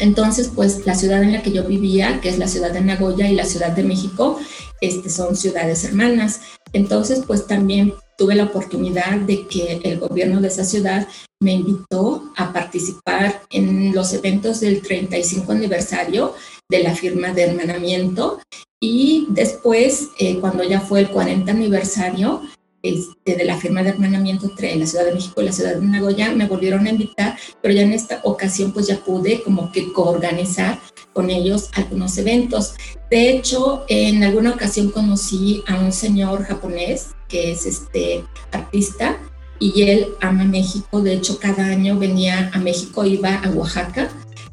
Entonces, pues la ciudad en la que yo vivía, que es la ciudad de Nagoya y la ciudad de México, este, son ciudades hermanas. Entonces, pues también tuve la oportunidad de que el gobierno de esa ciudad me invitó a participar en los eventos del 35 aniversario de la firma de hermanamiento y después, eh, cuando ya fue el 40 aniversario, este, de la firma de hermanamiento entre la Ciudad de México y la Ciudad de Nagoya, me volvieron a invitar, pero ya en esta ocasión pues ya pude como que coorganizar con ellos algunos eventos. De hecho, en alguna ocasión conocí a un señor japonés que es este artista y él ama México. De hecho, cada año venía a México, iba a Oaxaca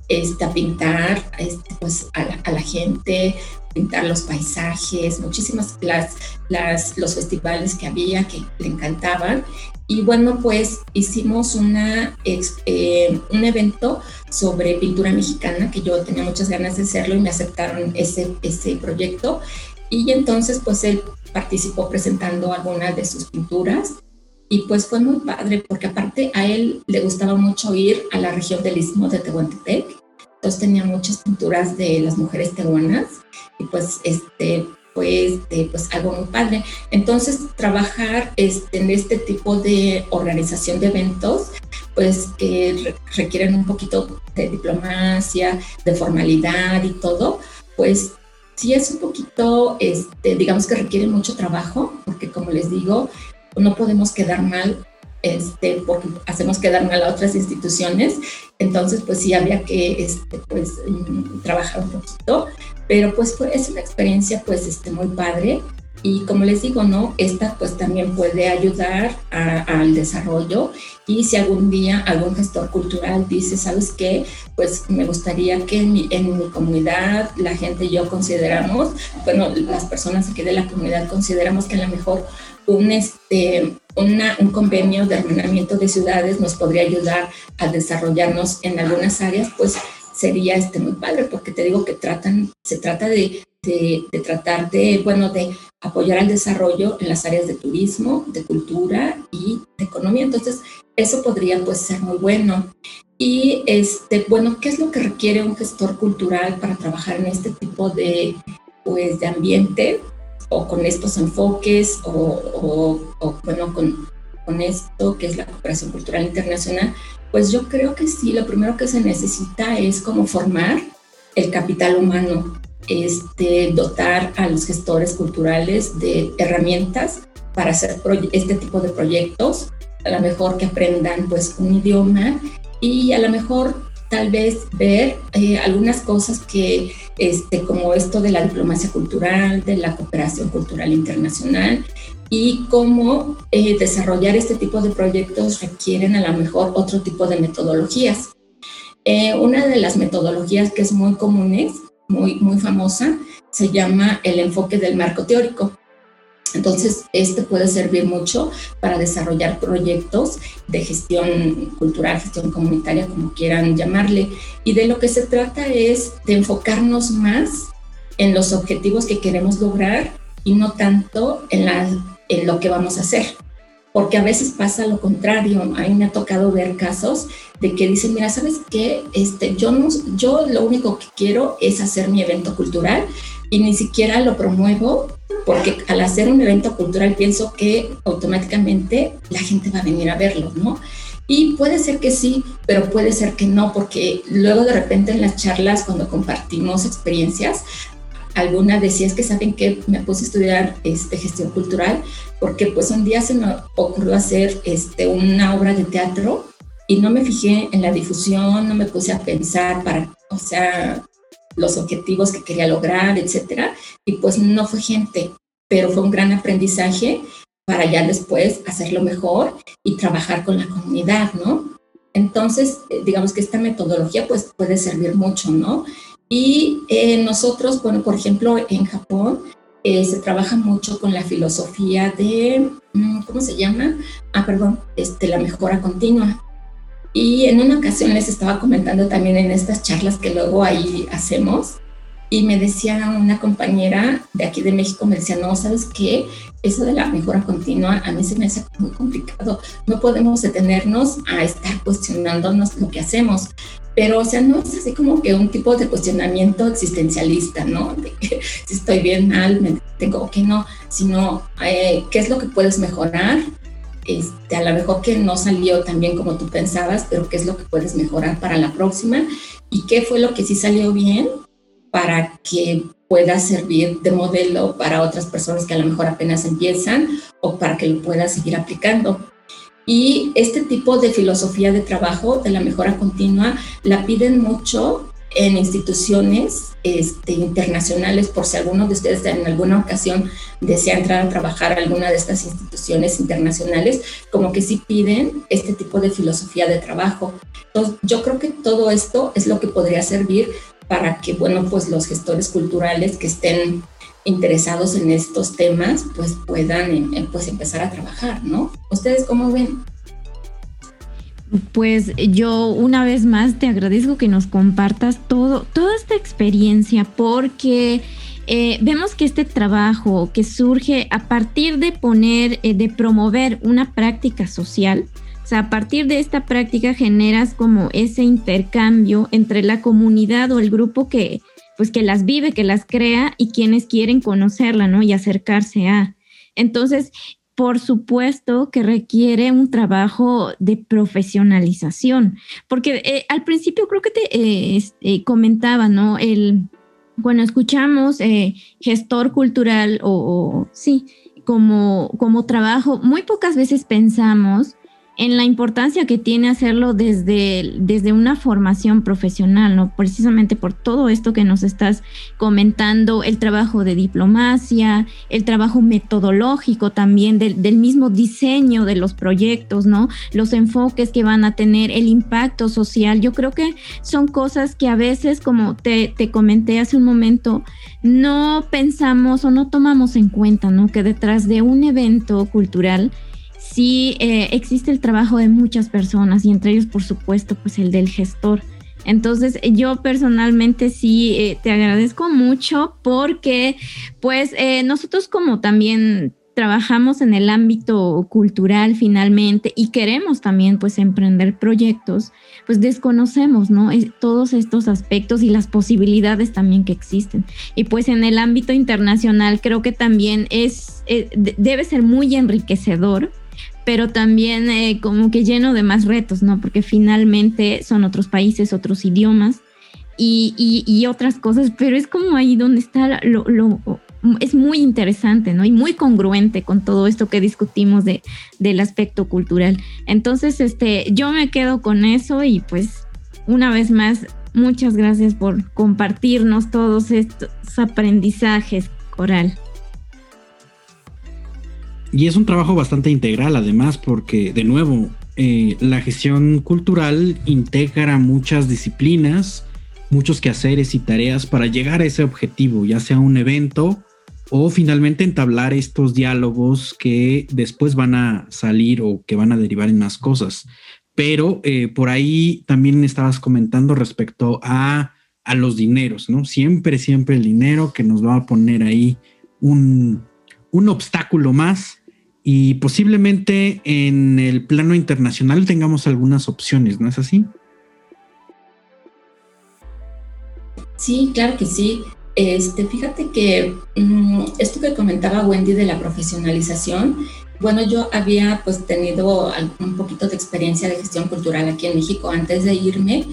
este, a pintar este, pues, a la gente, pintar los paisajes, muchísimas las, las, los festivales que había que le encantaban. Y bueno, pues hicimos una, eh, un evento sobre pintura mexicana, que yo tenía muchas ganas de hacerlo y me aceptaron ese, ese proyecto. Y entonces pues él participó presentando algunas de sus pinturas. Y pues fue muy padre porque aparte a él le gustaba mucho ir a la región del Istmo de Tehuantepec. Entonces tenía muchas pinturas de las mujeres tehuanas y pues este pues, pues algo muy padre. Entonces, trabajar este, en este tipo de organización de eventos, pues que requieren un poquito de diplomacia, de formalidad y todo, pues sí es un poquito, este, digamos que requiere mucho trabajo, porque como les digo, no podemos quedar mal este, porque hacemos quedar mal a otras instituciones, entonces pues sí había que este, pues, mm, trabajar un poquito, pero pues fue, es una experiencia pues este, muy padre y como les digo, ¿no? Esta pues también puede ayudar al desarrollo y si algún día algún gestor cultural dice, ¿sabes qué? Pues me gustaría que en mi, en mi comunidad la gente y yo consideramos, bueno, las personas aquí de la comunidad consideramos que a lo mejor un, este, un convenio de hermanamiento de ciudades nos podría ayudar a desarrollarnos en algunas áreas, pues sería este muy padre, porque te digo que tratan, se trata de, de, tratar de, bueno, de apoyar al desarrollo en las áreas de turismo, de cultura y de economía. Entonces, eso podría pues ser muy bueno. Y este, bueno, ¿qué es lo que requiere un gestor cultural para trabajar en este tipo de, pues, de ambiente? O con estos enfoques o, bueno, con, con esto que es la cooperación cultural internacional, pues yo creo que sí, lo primero que se necesita es como formar el capital humano, este, dotar a los gestores culturales de herramientas para hacer este tipo de proyectos, a lo mejor que aprendan pues un idioma y a lo mejor tal vez ver eh, algunas cosas que, este, como esto de la diplomacia cultural, de la cooperación cultural internacional y cómo eh, desarrollar este tipo de proyectos requieren a lo mejor otro tipo de metodologías. Eh, una de las metodologías que es muy común, muy, muy famosa, se llama el enfoque del marco teórico. Entonces, este puede servir mucho para desarrollar proyectos de gestión cultural, gestión comunitaria, como quieran llamarle. Y de lo que se trata es de enfocarnos más en los objetivos que queremos lograr y no tanto en, lo que vamos a hacer. Porque a veces pasa lo contrario. A mí me ha tocado ver casos de que dicen, mira, ¿sabes qué? Este, yo, no, yo lo único que quiero es hacer mi evento cultural y ni siquiera lo promuevo porque al hacer un evento cultural pienso que automáticamente la gente va a venir a verlo, ¿no? Y puede ser que sí, pero puede ser que no, porque luego de repente en las charlas, cuando compartimos experiencias, alguna decía es que saben que me puse a estudiar este, gestión cultural porque pues un día se me ocurrió hacer este, una obra de teatro y no me fijé en la difusión, no me puse a pensar para, o sea, los objetivos que quería lograr, etcétera, y pues no fue gente, pero fue un gran aprendizaje para ya después hacerlo mejor y trabajar con la comunidad, ¿no? Entonces, eh, digamos que esta metodología pues puede servir mucho, ¿no? Y eh, nosotros, bueno, por ejemplo, en Japón eh, se trabaja mucho con la filosofía de, mm, ¿cómo se llama? Ah, perdón, este, la mejora continua. Y en una ocasión les estaba comentando también en estas charlas que luego ahí hacemos, y me decía una compañera de aquí de México, me decía, no, ¿sabes qué? Eso de la mejora continua a mí se me hace muy complicado. No podemos detenernos a estar cuestionándonos lo que hacemos. Pero, o sea, no es así como que un tipo de cuestionamiento existencialista, ¿no? De que si estoy bien, mal, me tengo que no, sino eh, qué es lo que puedes mejorar, este, a lo mejor que no salió tan bien como tú pensabas, pero qué es lo que puedes mejorar para la próxima y qué fue lo que sí salió bien para que pueda servir de modelo para otras personas que a lo mejor apenas empiezan o para que lo puedas seguir aplicando. Y este tipo de filosofía de trabajo de la mejora continua la piden mucho en instituciones este, internacionales, por si alguno de ustedes en alguna ocasión desea entrar a trabajar a alguna de estas instituciones internacionales, como que sí piden este tipo de filosofía de trabajo. Entonces, yo creo que todo esto es lo que podría servir para que, bueno, pues los gestores culturales que estén interesados en estos temas, pues puedan em, pues empezar a trabajar, ¿no? ¿Ustedes cómo ven? Pues yo una vez más te agradezco que nos compartas todo, toda esta experiencia porque eh, vemos que este trabajo que surge a partir de poner, eh, de promover una práctica social, o sea, a partir de esta práctica generas como ese intercambio entre la comunidad o el grupo que, pues que las vive, que las crea y quienes quieren conocerla, ¿no? Y acercarse a. Entonces, por supuesto que requiere un trabajo de profesionalización, porque eh, al principio creo que te eh, eh, comentaba, ¿no? El, cuando escuchamos gestor cultural o, o, sí, como, como trabajo, muy pocas veces pensamos en la importancia que tiene hacerlo desde, desde una formación profesional, ¿no? Precisamente por todo esto que nos estás comentando, el trabajo de diplomacia, el trabajo metodológico también del, del mismo diseño de los proyectos, ¿no? Los enfoques que van a tener, el impacto social. Yo creo que son cosas que a veces, como te, te comenté hace un momento, no pensamos o no tomamos en cuenta, ¿no? Que detrás de un evento cultural, sí eh, existe el trabajo de muchas personas y entre ellos, por supuesto, pues el del gestor. Entonces, yo personalmente sí eh, te agradezco mucho porque, pues, eh, nosotros como también trabajamos en el ámbito cultural finalmente y queremos también pues emprender proyectos, pues desconocemos, ¿no? todos estos aspectos y las posibilidades también que existen. Y pues en el ámbito internacional creo que también es, debe ser muy enriquecedor pero también eh, como que lleno de más retos, ¿no? Porque finalmente son otros países, otros idiomas y, y, otras cosas, pero es como ahí donde está lo, lo, es muy interesante, ¿no? Y muy congruente con todo esto que discutimos de, del aspecto cultural. Entonces, este, yo me quedo con eso y pues una vez más, muchas gracias por compartirnos todos estos aprendizajes, Coral. Y es un trabajo bastante integral además porque, de nuevo, eh, la gestión cultural integra muchas disciplinas, muchos quehaceres y tareas para llegar a ese objetivo, ya sea un evento o finalmente entablar estos diálogos que después van a salir o que van a derivar en más cosas. Pero eh, por ahí también estabas comentando respecto a, a los dineros, ¿no? Siempre, siempre el dinero que nos va a poner ahí un, un obstáculo más y posiblemente en el plano internacional tengamos algunas opciones, ¿no es así? Sí, claro que sí. Este, fíjate que mm, esto que comentaba Wendy de la profesionalización, bueno, yo había pues tenido un poquito de experiencia de gestión cultural aquí en México antes de irme,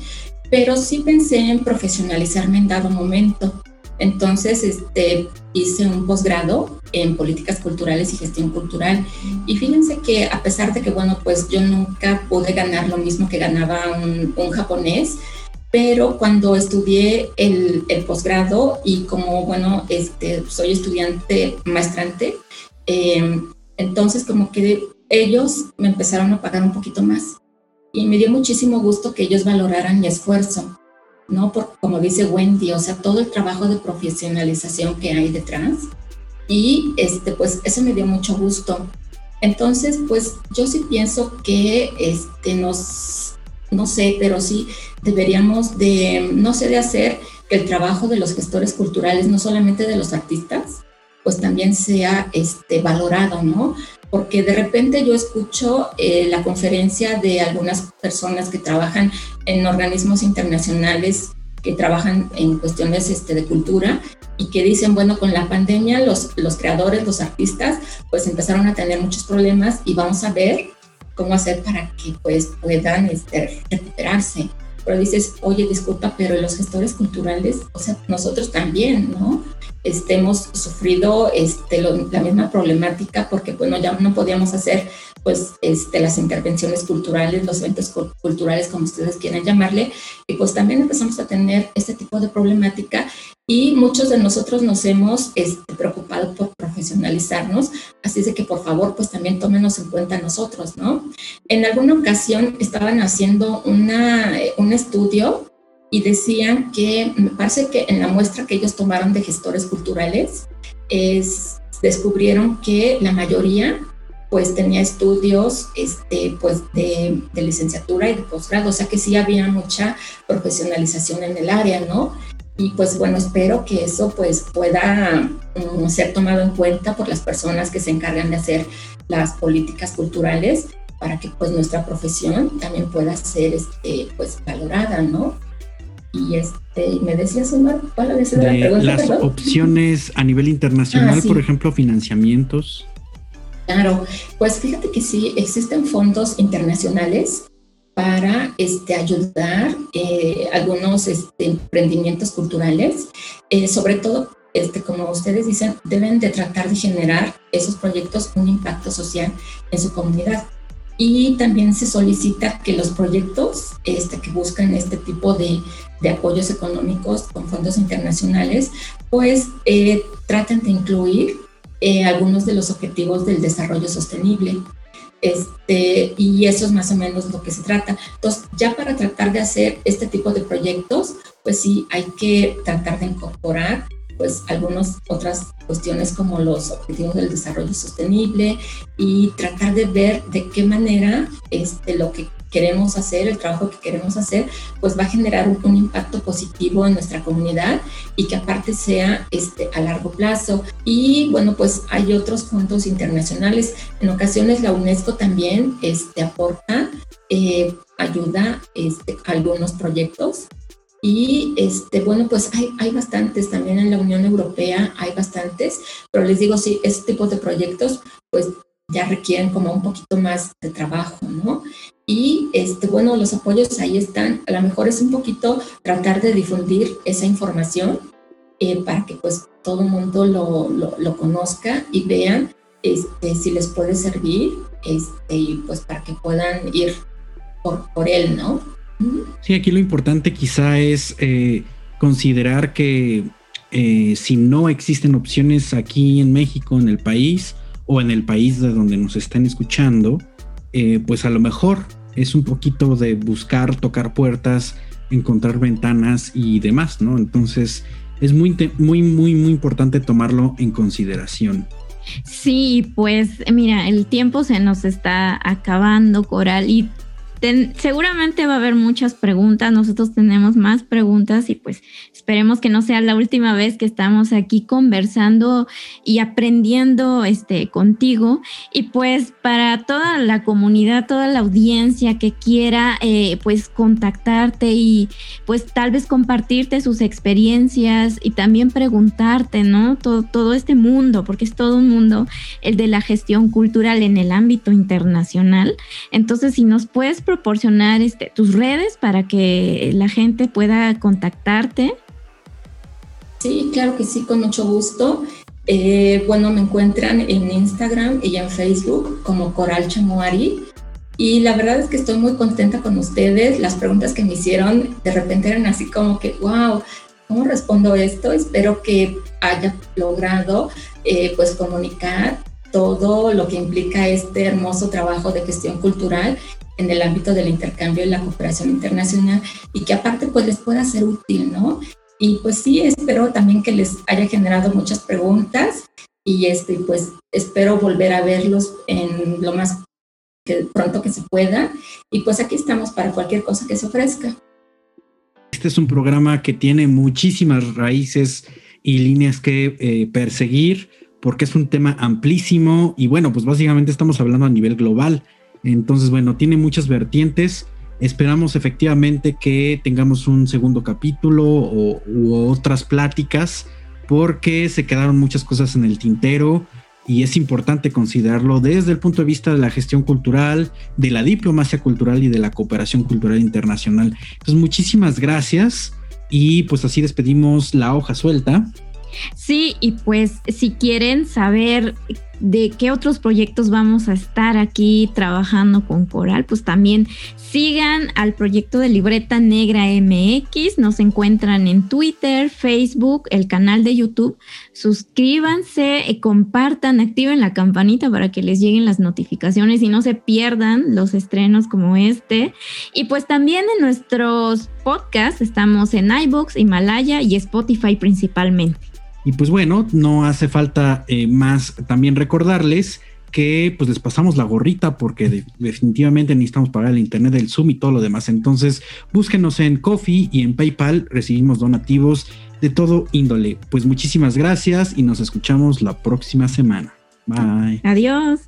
pero sí pensé en profesionalizarme en dado momento. Entonces, este, hice un posgrado en políticas culturales y gestión cultural. Y fíjense que a pesar de que, bueno, pues yo nunca pude ganar lo mismo que ganaba un, japonés, pero cuando estudié el, el, posgrado y como, bueno, este, soy estudiante maestrante, em, entonces como que ellos me empezaron a pagar un poquito más. Y me dio muchísimo gusto que ellos valoraran mi esfuerzo. ¿No? Por, como dice Wendy, o sea, todo el trabajo de profesionalización que hay detrás. Y este, pues eso me dio mucho gusto. Entonces, pues yo sí pienso que este, nos, no sé, pero sí deberíamos de, no sé, de hacer que el trabajo de los gestores culturales, no solamente de los artistas, pues también sea este, valorado, ¿no? Porque de repente yo escucho eh, la conferencia de algunas personas que trabajan en organismos internacionales que trabajan en cuestiones este, de cultura y que dicen, bueno, con la pandemia los, los creadores, los artistas, pues empezaron a tener muchos problemas y vamos a ver cómo hacer para que pues puedan este, recuperarse. Pero dices, oye, disculpa, pero los gestores culturales, o sea, nosotros también, ¿no? Este, hemos sufrido este, la misma problemática porque, bueno, ya no podíamos hacer pues este, las intervenciones culturales, los eventos culturales, como ustedes quieran llamarle, y pues también empezamos a tener este tipo de problemática y muchos de nosotros nos hemos este, preocupado por profesionalizarnos, así de que por favor pues también tómenos en cuenta nosotros, ¿no? En alguna ocasión estaban haciendo una, un estudio y decían que, me parece que en la muestra que ellos tomaron de gestores culturales, es, descubrieron que la mayoría pues tenía estudios este, pues de, licenciatura y de posgrado, o sea que sí había mucha profesionalización en el área, ¿no? Y pues bueno, espero que eso pues pueda um, ser tomado en cuenta por las personas que se encargan de hacer las políticas culturales para que pues nuestra profesión también pueda ser este, pues valorada, ¿no? Y este, me decías, Omar, ¿cuál es la pregunta? Las opciones a nivel internacional, ah, por ejemplo, financiamientos. Claro, pues fíjate que sí, existen fondos internacionales para este, ayudar eh, algunos este, emprendimientos culturales, eh, sobre todo, este, como ustedes dicen, deben de tratar de generar esos proyectos un impacto social en su comunidad y también se solicita que los proyectos este, que buscan este tipo de, de apoyos económicos con fondos internacionales, pues eh, traten de incluir eh, algunos de los objetivos del desarrollo sostenible. Este, y eso es más o menos lo que se trata. Entonces, ya para tratar de hacer este tipo de proyectos, pues sí, hay que tratar de incorporar pues algunas otras cuestiones como los objetivos del desarrollo sostenible y tratar de ver de qué manera este, lo que queremos hacer, el trabajo que queremos hacer, pues va a generar un, impacto positivo en nuestra comunidad y que aparte sea este, a largo plazo. Y bueno, pues hay otros fondos internacionales. En ocasiones la UNESCO también este, aporta eh, ayuda este, a algunos proyectos y este, bueno, pues hay, hay bastantes, también en la Unión Europea hay bastantes, pero les digo, sí, este tipo de proyectos pues ya requieren como un poquito más de trabajo, ¿no? Y este, bueno, los apoyos ahí están, a lo mejor es un poquito tratar de difundir esa información eh, para que pues todo el mundo lo, lo, lo, conozca y vean este, si les puede servir este, y pues para que puedan ir por, por él, ¿no? Sí, aquí lo importante quizá es eh, considerar que eh, si no existen opciones aquí en México, en el país, o en el país de donde nos están escuchando, eh, pues a lo mejor es un poquito de buscar, tocar puertas, encontrar ventanas y demás, ¿no? Entonces es muy, muy, muy, muy importante tomarlo en consideración. Sí, pues mira, el tiempo se nos está acabando, Coral, y seguramente va a haber muchas preguntas, nosotros tenemos más preguntas y pues esperemos que no sea la última vez que estamos aquí conversando y aprendiendo este, contigo. Y pues para toda la comunidad, toda la audiencia que quiera eh, pues contactarte y pues tal vez compartirte sus experiencias y también preguntarte, ¿no? Todo, todo este mundo, porque es todo un mundo, el de la gestión cultural en el ámbito internacional. Entonces, si nos puedes proporcionar este, tus redes para que la gente pueda contactarte. Sí, claro que sí, con mucho gusto. Eh, bueno, me encuentran en Instagram y en Facebook como Coral Chamuari. Y la verdad es que estoy muy contenta con ustedes. Las preguntas que me hicieron de repente eran así como que, wow, ¿cómo respondo esto? Espero que haya logrado eh, pues comunicar todo lo que implica este hermoso trabajo de gestión cultural en el ámbito del intercambio y la cooperación internacional y que aparte pues les pueda ser útil, ¿no? Y pues sí, espero también que les haya generado muchas preguntas y este, pues espero volver a verlos en lo más que pronto que se pueda. Y pues aquí estamos para cualquier cosa que se ofrezca. Este es un programa que tiene muchísimas raíces y líneas que eh, perseguir porque es un tema amplísimo y bueno, pues básicamente estamos hablando a nivel global. Entonces, bueno, tiene muchas vertientes. Esperamos efectivamente que tengamos un segundo capítulo o, u otras pláticas porque se quedaron muchas cosas en el tintero y es importante considerarlo desde el punto de vista de la gestión cultural, de la diplomacia cultural y de la cooperación cultural internacional. Entonces, muchísimas gracias y pues así despedimos la hoja suelta. Sí, y pues si quieren saber de qué otros proyectos vamos a estar aquí trabajando con Coral, pues también sigan al proyecto de Libreta Negra MX, nos encuentran en Twitter, Facebook, el canal de YouTube, suscríbanse, y compartan, activen la campanita para que les lleguen las notificaciones y no se pierdan los estrenos como este. Y pues también en nuestros podcasts estamos en iBox, Himalaya y Spotify principalmente. Y pues bueno, no hace falta eh, más también recordarles que pues les pasamos la gorrita porque definitivamente necesitamos pagar el internet del Zoom y todo lo demás. Entonces búsquenos en Coffee y en PayPal, recibimos donativos de todo índole. Pues muchísimas gracias y nos escuchamos la próxima semana. Bye. Adiós.